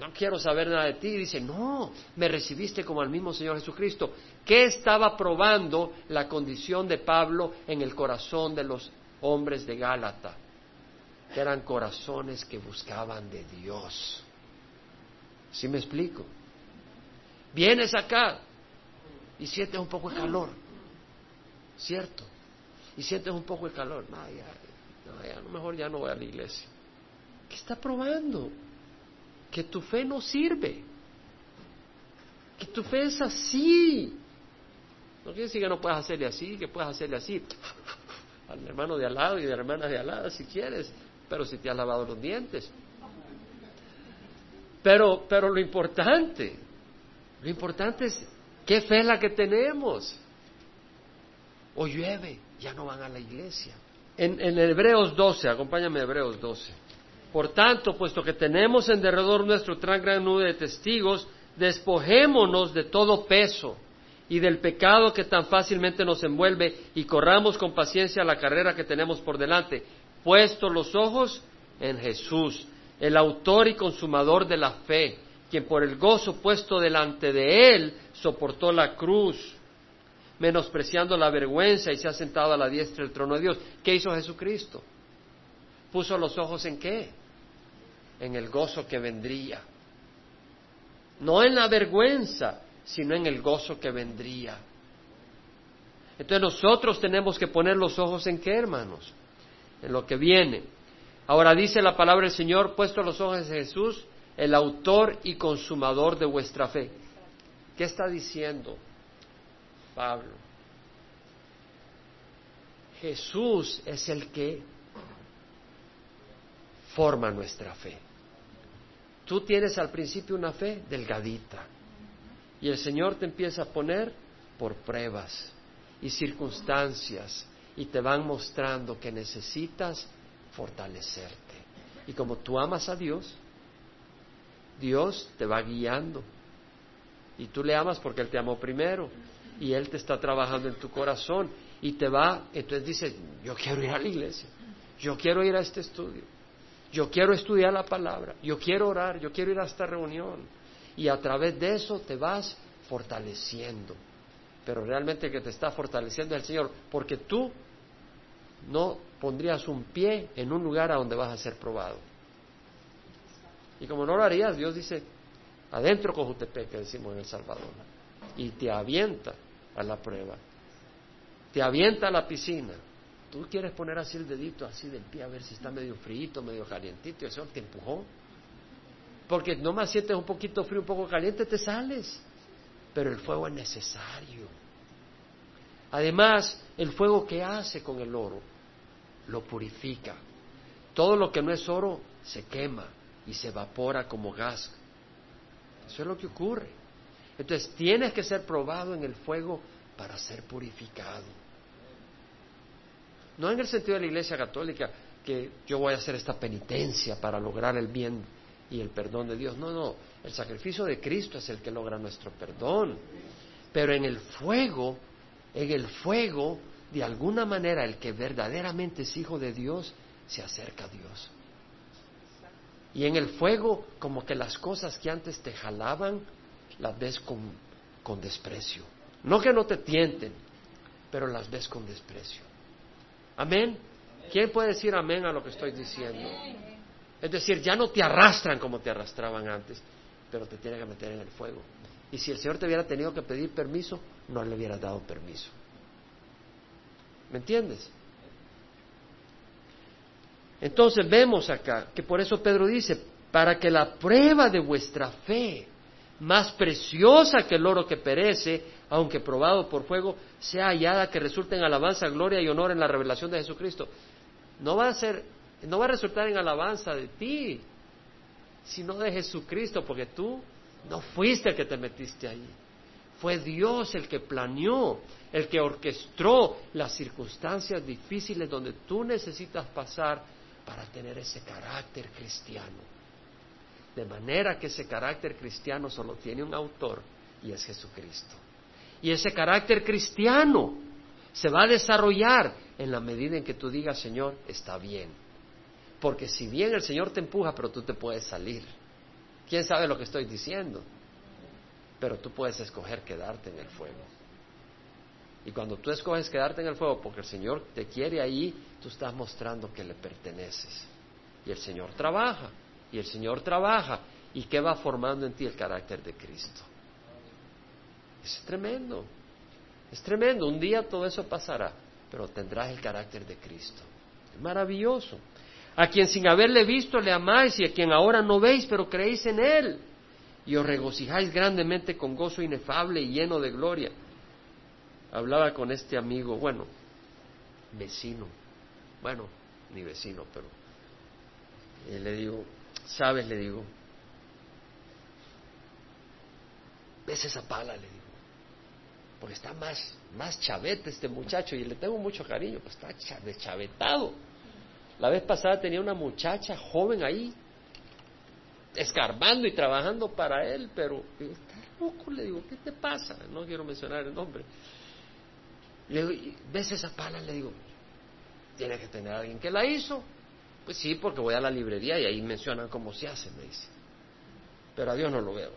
No quiero saber nada de ti. Dice, no, me recibiste como al mismo Señor Jesucristo. ¿Qué estaba probando la condición de Pablo en el corazón de los hombres de Gálata? Que eran corazones que buscaban de Dios. ¿Sí me explico? Vienes acá y sientes un poco de calor, ¿cierto? y sientes un poco el calor. No, ya, ya, mejor ya no voy a la iglesia. ¿Qué está probando? Que tu fe no sirve. Que tu fe es así. No quiere decir que no puedas hacerle así, que puedas hacerle así al hermano de al lado y de la hermana de al lado si quieres, pero si te has lavado los dientes. Pero, pero lo importante, lo importante es qué fe es la que tenemos. O llueve, ya no van a la iglesia. En, Hebreos 12, acompáñame a Hebreos 12. Por tanto, puesto que tenemos en derredor nuestro tan gran nube de testigos, despojémonos de todo peso y del pecado que tan fácilmente nos envuelve y corramos con paciencia la carrera que tenemos por delante, puesto los ojos en Jesús, el autor y consumador de la fe, quien por el gozo puesto delante de él soportó la cruz, menospreciando la vergüenza y se ha sentado a la diestra del trono de Dios. ¿Qué hizo Jesucristo? Puso los ojos en qué? En el gozo que vendría. No en la vergüenza, sino en el gozo que vendría. Entonces nosotros tenemos que poner los ojos en qué, hermanos? En lo que viene. Ahora dice la palabra del Señor, puesto los ojos en Jesús, el autor y consumador de vuestra fe. ¿Qué está diciendo Pablo? Jesús es el que forma nuestra fe. Tú tienes al principio una fe delgadita y el Señor te empieza a poner por pruebas y circunstancias y te van mostrando que necesitas fortalecerte. Y como tú amas a Dios, Dios te va guiando. Y tú le amas porque Él te amó primero. Y Él te está trabajando en tu corazón. Y te va, entonces dice, yo quiero ir a la iglesia. Yo quiero ir a este estudio. Yo quiero estudiar la palabra. Yo quiero orar. Yo quiero ir a esta reunión. Y a través de eso te vas fortaleciendo. Pero realmente que te está fortaleciendo el Señor. Porque tú no pondrías un pie en un lugar a donde vas a ser probado. Y como no lo harías, Dios dice, adentro con Jutepec, que decimos en El Salvador, y te avienta a la prueba, te avienta a la piscina. Tú quieres poner así el dedito, así del pie, a ver si está medio frío, medio calientito, y el Señor te empujó. Porque nomás sientes un poquito frío, un poco caliente, te sales. Pero el fuego es necesario. Además, el fuego que hace con el oro lo purifica. Todo lo que no es oro se quema y se evapora como gas. Eso es lo que ocurre. Entonces tienes que ser probado en el fuego para ser purificado. No en el sentido de la Iglesia Católica que yo voy a hacer esta penitencia para lograr el bien y el perdón de Dios. No, no, el sacrificio de Cristo es el que logra nuestro perdón. Pero en el fuego, en el fuego de alguna manera el que verdaderamente es hijo de Dios se acerca a Dios. Y en el fuego, como que las cosas que antes te jalaban, las ves con, con desprecio. No que no te tienten, pero las ves con desprecio. Amén. ¿Quién puede decir amén a lo que estoy diciendo? Es decir, ya no te arrastran como te arrastraban antes, pero te tienen que meter en el fuego. Y si el Señor te hubiera tenido que pedir permiso, no le hubieras dado permiso. ¿Me entiendes? Entonces vemos acá que por eso Pedro dice, para que la prueba de vuestra fe, más preciosa que el oro que perece, aunque probado por fuego, sea hallada que resulte en alabanza, gloria y honor en la revelación de Jesucristo. No va a ser, no va a resultar en alabanza de ti, sino de Jesucristo, porque tú no fuiste el que te metiste ahí. Fue Dios el que planeó, el que orquestó las circunstancias difíciles donde tú necesitas pasar para tener ese carácter cristiano. De manera que ese carácter cristiano solo tiene un autor y es Jesucristo. Y ese carácter cristiano se va a desarrollar en la medida en que tú digas, Señor, está bien. Porque si bien el Señor te empuja, pero tú te puedes salir. ¿Quién sabe lo que estoy diciendo? pero tú puedes escoger quedarte en el fuego. Y cuando tú escoges quedarte en el fuego porque el Señor te quiere ahí, tú estás mostrando que le perteneces. Y el Señor trabaja, y el Señor trabaja, y que va formando en ti el carácter de Cristo. Es tremendo, es tremendo. Un día todo eso pasará, pero tendrás el carácter de Cristo. Es maravilloso. A quien sin haberle visto le amáis y a quien ahora no veis, pero creéis en Él. Y os regocijáis grandemente con gozo inefable y lleno de gloria. Hablaba con este amigo, bueno, vecino, bueno, ni vecino, pero y le digo, ¿sabes? Le digo, ¿ves esa pala? Le digo, porque está más, más chavete este muchacho y le tengo mucho cariño, pues está deschavetado. La vez pasada tenía una muchacha joven ahí, escarbando y trabajando para él, pero está loco, le digo, ¿qué te pasa? No quiero mencionar el nombre. Le digo, ¿ves esa pala? Le digo, tiene que tener alguien que la hizo. Pues sí, porque voy a la librería y ahí mencionan cómo se hace, me dice. Pero a Dios no lo veo.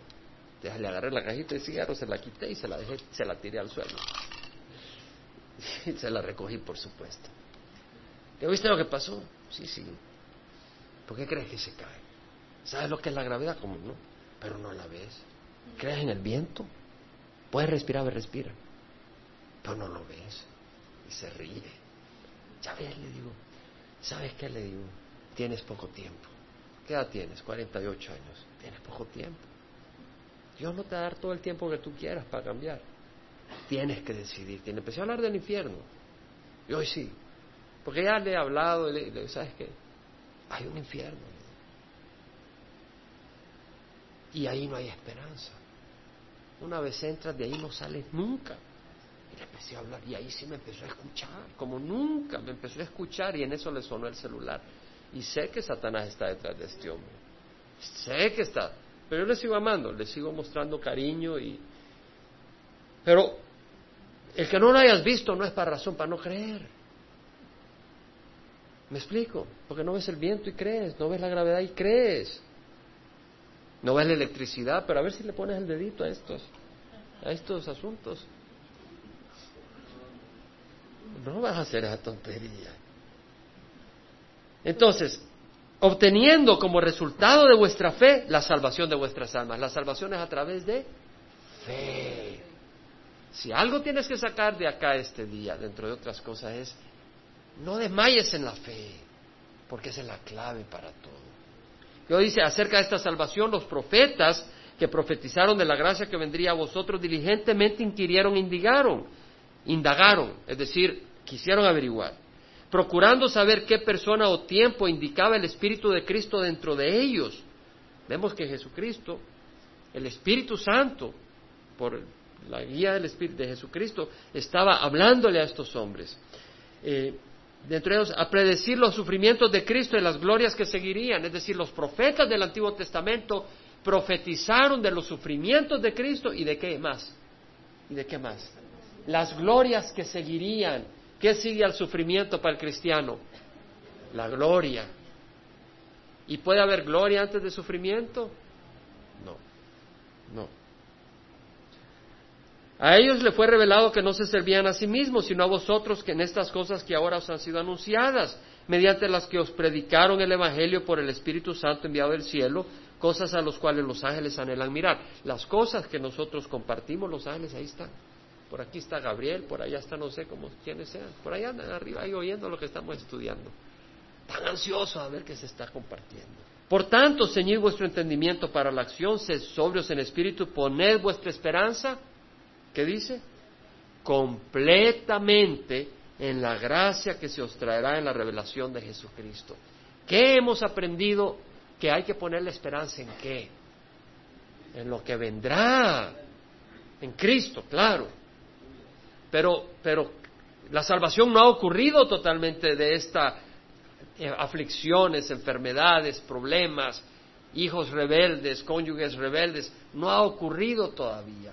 Le agarré la cajita de cigarros, se la quité y se la dejé, se la tiré al suelo. Y se la recogí, por supuesto. ¿Ya viste lo que pasó? Sí, sí. ¿Por qué crees que se cae? ¿Sabes lo que es la gravedad? Como no, pero no la ves. ¿Crees en el viento? Puedes respirar, respira. Pero no lo ves. Y se ríe. Ya ves, le digo. ¿Sabes qué le digo? Tienes poco tiempo. ¿Qué edad tienes? 48 años. Tienes poco tiempo. Dios no te va a dar todo el tiempo que tú quieras para cambiar. Tienes que decidir. Tiene empecé a hablar del infierno. Y hoy sí. Porque ya le he hablado, le, ¿sabes qué? Hay un infierno. Y ahí no hay esperanza. Una vez entras, de ahí no sales nunca. Y le empecé a hablar y ahí sí me empezó a escuchar, como nunca me empezó a escuchar y en eso le sonó el celular. Y sé que Satanás está detrás de este hombre. Sé que está. Pero yo le sigo amando, le sigo mostrando cariño y... Pero el que no lo hayas visto no es para razón para no creer. ¿Me explico? Porque no ves el viento y crees, no ves la gravedad y crees. No ves la electricidad, pero a ver si le pones el dedito a estos, a estos asuntos. No vas a hacer esa tontería. Entonces, obteniendo como resultado de vuestra fe la salvación de vuestras almas. La salvación es a través de fe. Si algo tienes que sacar de acá este día, dentro de otras cosas, es no desmayes en la fe, porque esa es la clave para todo. Yo dice acerca de esta salvación, los profetas que profetizaron de la gracia que vendría a vosotros diligentemente inquirieron, indigaron, indagaron, es decir, quisieron averiguar, procurando saber qué persona o tiempo indicaba el Espíritu de Cristo dentro de ellos. Vemos que Jesucristo, el Espíritu Santo, por la guía del Espíritu de Jesucristo, estaba hablándole a estos hombres. Eh, dentro de ellos, a predecir los sufrimientos de Cristo y las glorias que seguirían. Es decir, los profetas del Antiguo Testamento profetizaron de los sufrimientos de Cristo y de qué más. ¿Y de qué más? Las glorias que seguirían ¿Qué sigue al sufrimiento para el cristiano? La gloria. ¿Y puede haber gloria antes de sufrimiento? No, no. A ellos le fue revelado que no se servían a sí mismos, sino a vosotros que en estas cosas que ahora os han sido anunciadas, mediante las que os predicaron el Evangelio por el Espíritu Santo enviado del cielo, cosas a las cuales los ángeles anhelan mirar. Las cosas que nosotros compartimos, los ángeles ahí están. Por aquí está Gabriel, por allá está no sé cómo quiénes sean. Por allá andan arriba ahí oyendo lo que estamos estudiando. Tan ansioso a ver qué se está compartiendo. Por tanto, ceñid vuestro entendimiento para la acción, sed sobrios en espíritu, poned vuestra esperanza, ¿qué dice? Completamente en la gracia que se os traerá en la revelación de Jesucristo. ¿Qué hemos aprendido? Que hay que poner la esperanza en qué? En lo que vendrá. En Cristo, claro. Pero, pero la salvación no ha ocurrido totalmente de estas eh, aflicciones, enfermedades, problemas, hijos rebeldes, cónyuges rebeldes. No ha ocurrido todavía.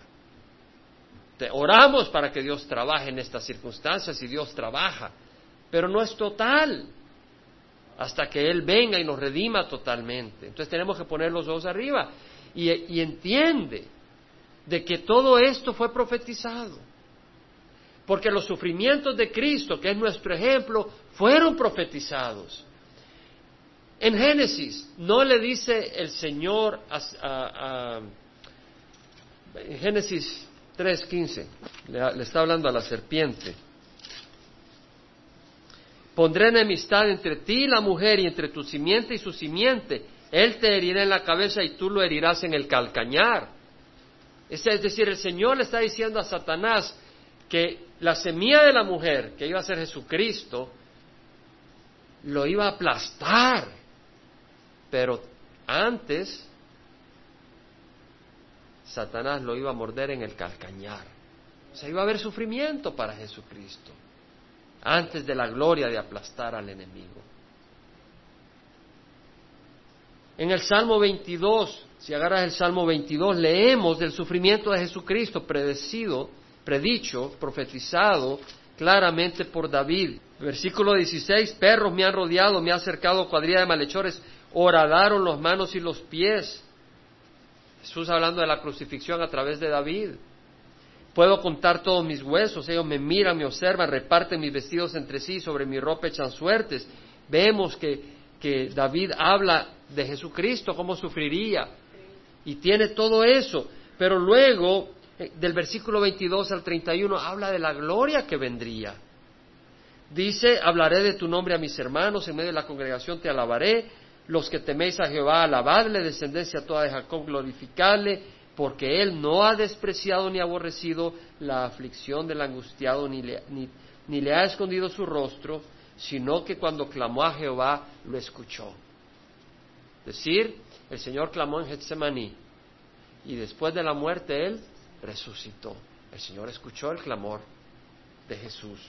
Oramos para que Dios trabaje en estas circunstancias y Dios trabaja, pero no es total hasta que Él venga y nos redima totalmente. Entonces tenemos que poner los ojos arriba y, y entiende de que todo esto fue profetizado porque los sufrimientos de Cristo, que es nuestro ejemplo, fueron profetizados. En Génesis no le dice el Señor a, en Génesis 3.15, le, le está hablando a la serpiente. Pondré enemistad entre ti y la mujer y entre tu simiente y su simiente. Él te herirá en la cabeza y tú lo herirás en el calcañar. Es decir, el Señor le está diciendo a Satanás que la semilla de la mujer, que iba a ser Jesucristo, lo iba a aplastar. Pero antes, Satanás lo iba a morder en el calcañar. O sea, iba a haber sufrimiento para Jesucristo antes de la gloria de aplastar al enemigo. En el Salmo 22, si agarras el Salmo 22, leemos del sufrimiento de Jesucristo predecido, predicho, profetizado claramente por David. Versículo 16, perros me han rodeado, me ha acercado cuadrilla de malhechores, horadaron los manos y los pies. Jesús hablando de la crucifixión a través de David. Puedo contar todos mis huesos, ellos me miran, me observan, reparten mis vestidos entre sí, sobre mi ropa echan suertes. Vemos que, que David habla de Jesucristo, cómo sufriría, y tiene todo eso, pero luego, eh, del versículo 22 al 31, habla de la gloria que vendría. Dice, hablaré de tu nombre a mis hermanos, en medio de la congregación te alabaré, los que teméis a Jehová, alabadle, descendencia toda de Jacob, glorificadle, porque él no ha despreciado ni aborrecido la aflicción del angustiado, ni le, ni, le ha escondido su rostro, sino que cuando clamó a Jehová lo escuchó. Decir, el Señor clamó en Getsemaní y después de la muerte Él resucitó. El Señor escuchó el clamor de Jesús.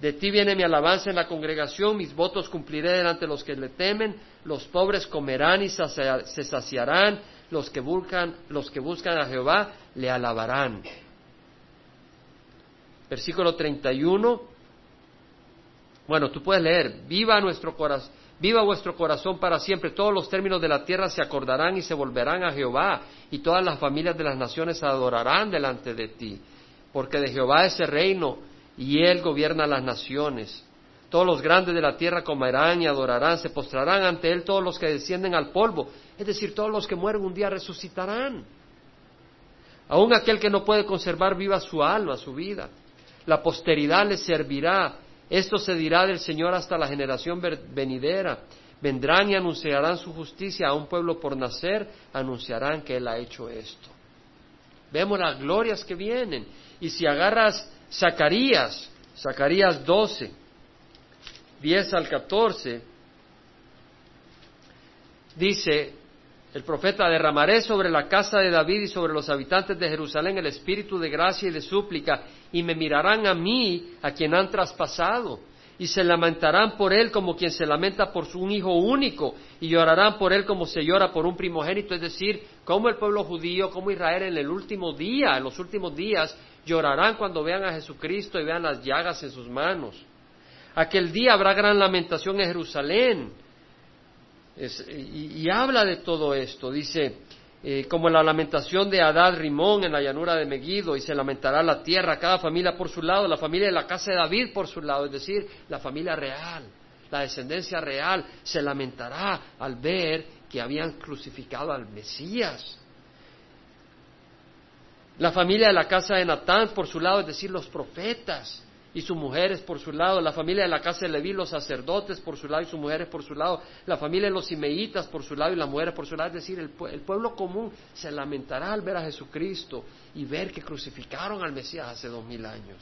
De ti viene mi alabanza en la congregación, mis votos cumpliré delante de los que le temen, los pobres comerán y se saciarán, los que buscan, los que buscan a Jehová le alabarán. Versículo 31. Bueno, tú puedes leer, viva nuestro viva vuestro corazón para siempre, todos los términos de la tierra se acordarán y se volverán a Jehová, y todas las familias de las naciones adorarán delante de ti, porque de Jehová es el reino, y él gobierna las naciones. Todos los grandes de la tierra comerán y adorarán, se postrarán ante él todos los que descienden al polvo, es decir, todos los que mueren un día resucitarán. Aún aquel que no puede conservar viva su alma, su vida. La posteridad le servirá. Esto se dirá del Señor hasta la generación venidera. Vendrán y anunciarán su justicia a un pueblo por nacer, anunciarán que Él ha hecho esto. Vemos las glorias que vienen. Y si agarras Zacarías, Zacarías 12, 10 al 14, dice, el profeta, derramaré sobre la casa de David y sobre los habitantes de Jerusalén el espíritu de gracia y de súplica, y me mirarán a mí, a quien han traspasado, y se lamentarán por él como quien se lamenta por un hijo único, y llorarán por él como se llora por un primogénito, es decir, como el pueblo judío, como Israel en el último día, en los últimos días, llorarán cuando vean a Jesucristo y vean las llagas en sus manos. Aquel día habrá gran lamentación en Jerusalén, y, habla de todo esto, dice, eh, como la lamentación de Adad Rimón en la llanura de Megiddo, y se lamentará la tierra, cada familia por su lado, la familia de la casa de David por su lado, es decir, la familia real, la descendencia real, se lamentará al ver que habían crucificado al Mesías. La familia de la casa de Natán por su lado, es decir, los profetas, y sus mujeres por su lado, la familia de la casa de Leví, los sacerdotes por su lado y sus mujeres por su lado, la familia de los simeitas por su lado y las mujeres por su lado, es decir, el, pueblo común se lamentará al ver a Jesucristo y ver que crucificaron al Mesías hace dos mil años.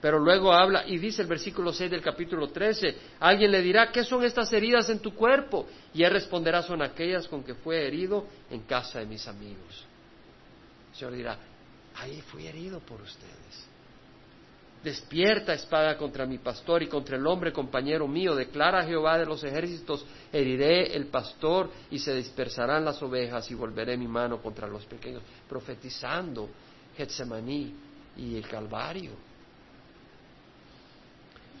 Pero luego habla y dice el versículo 6 del capítulo 13, alguien le dirá, ¿qué son estas heridas en tu cuerpo? Y él responderá, son aquellas con que fue herido en casa de mis amigos. El Señor dirá, ahí fui herido por ustedes. Despierta espada contra mi pastor y contra el hombre compañero mío. Declara Jehová de los ejércitos, heriré el pastor y se dispersarán las ovejas y volveré mi mano contra los pequeños. Profetizando Getsemaní y el Calvario.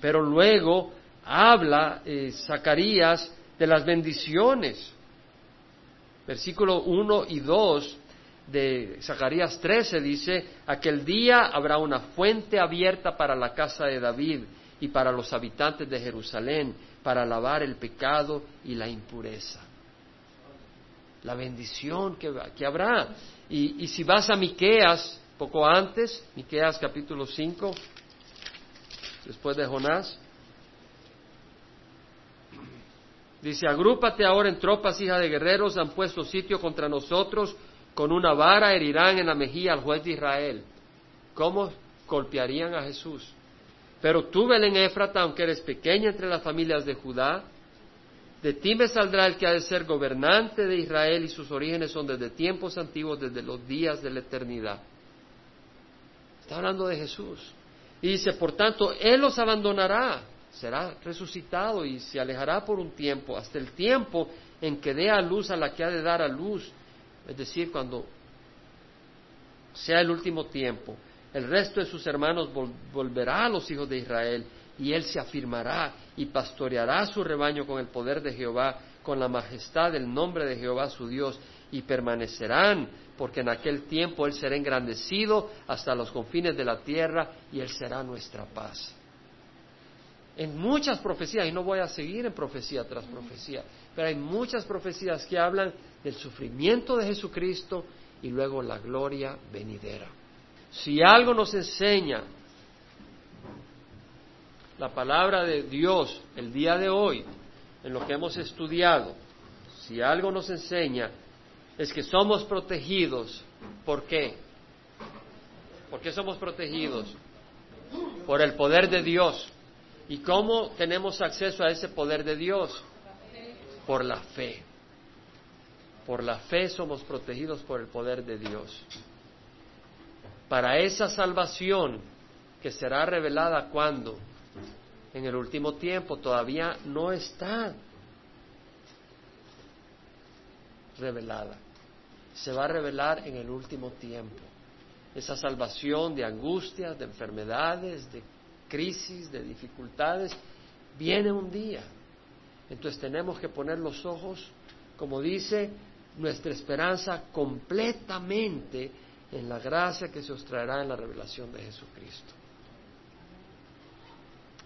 Pero luego habla eh, Zacarías de las bendiciones. Versículo 1 y 2 de Zacarías 13 dice, aquel día habrá una fuente abierta para la casa de David y para los habitantes de Jerusalén, para lavar el pecado y la impureza. La bendición que, que habrá. Y, y, si vas a Miqueas, poco antes, Miqueas capítulo 5, después de Jonás, Dice, agrúpate ahora en tropas, hija de guerreros, han puesto sitio contra nosotros, con una vara herirán en la mejilla al juez de Israel. ¿Cómo golpearían a Jesús? Pero tú, Belén Éfrata, aunque eres pequeña entre las familias de Judá, de ti me saldrá el que ha de ser gobernante de Israel y sus orígenes son desde tiempos antiguos, desde los días de la eternidad. Está hablando de Jesús. Y dice, por tanto, Él los abandonará será resucitado y se alejará por un tiempo, hasta el tiempo en que dé a luz a la que ha de dar a luz, es decir, cuando sea el último tiempo. El resto de sus hermanos volverá a los hijos de Israel y él se afirmará y pastoreará su rebaño con el poder de Jehová, con la majestad del nombre de Jehová su Dios, y permanecerán, porque en aquel tiempo él será engrandecido hasta los confines de la tierra y él será nuestra paz en muchas profecías, y no voy a seguir en profecía tras profecía, pero hay muchas profecías que hablan del sufrimiento de Jesucristo y luego la gloria venidera. Si algo nos enseña la palabra de Dios el día de hoy, en lo que hemos estudiado, si algo nos enseña, es que somos protegidos. ¿Por qué? ¿Por qué somos protegidos? Por el poder de Dios. ¿Y cómo tenemos acceso a ese poder de Dios? Por la fe. Por la fe somos protegidos por el poder de Dios. Para esa salvación que será revelada cuando? En el último tiempo todavía no está revelada. Se va a revelar en el último tiempo. Esa salvación de angustias, de enfermedades, de crisis, de dificultades, viene un día. Entonces tenemos que poner los ojos, como dice, nuestra esperanza completamente en la gracia que se os traerá en la revelación de Jesucristo.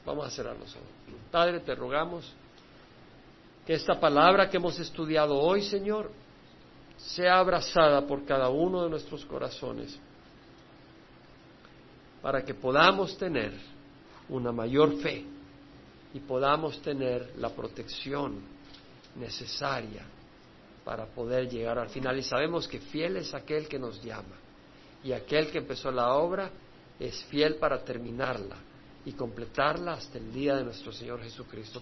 Vamos a cerrar los ojos. Padre, te rogamos que esta palabra que hemos estudiado hoy, Señor, sea abrazada por cada uno de nuestros corazones, para que podamos tener una mayor fe y podamos tener la protección necesaria para poder llegar al final. Y sabemos que fiel es aquel que nos llama y aquel que empezó la obra es fiel para terminarla y completarla hasta el día de nuestro Señor Jesucristo.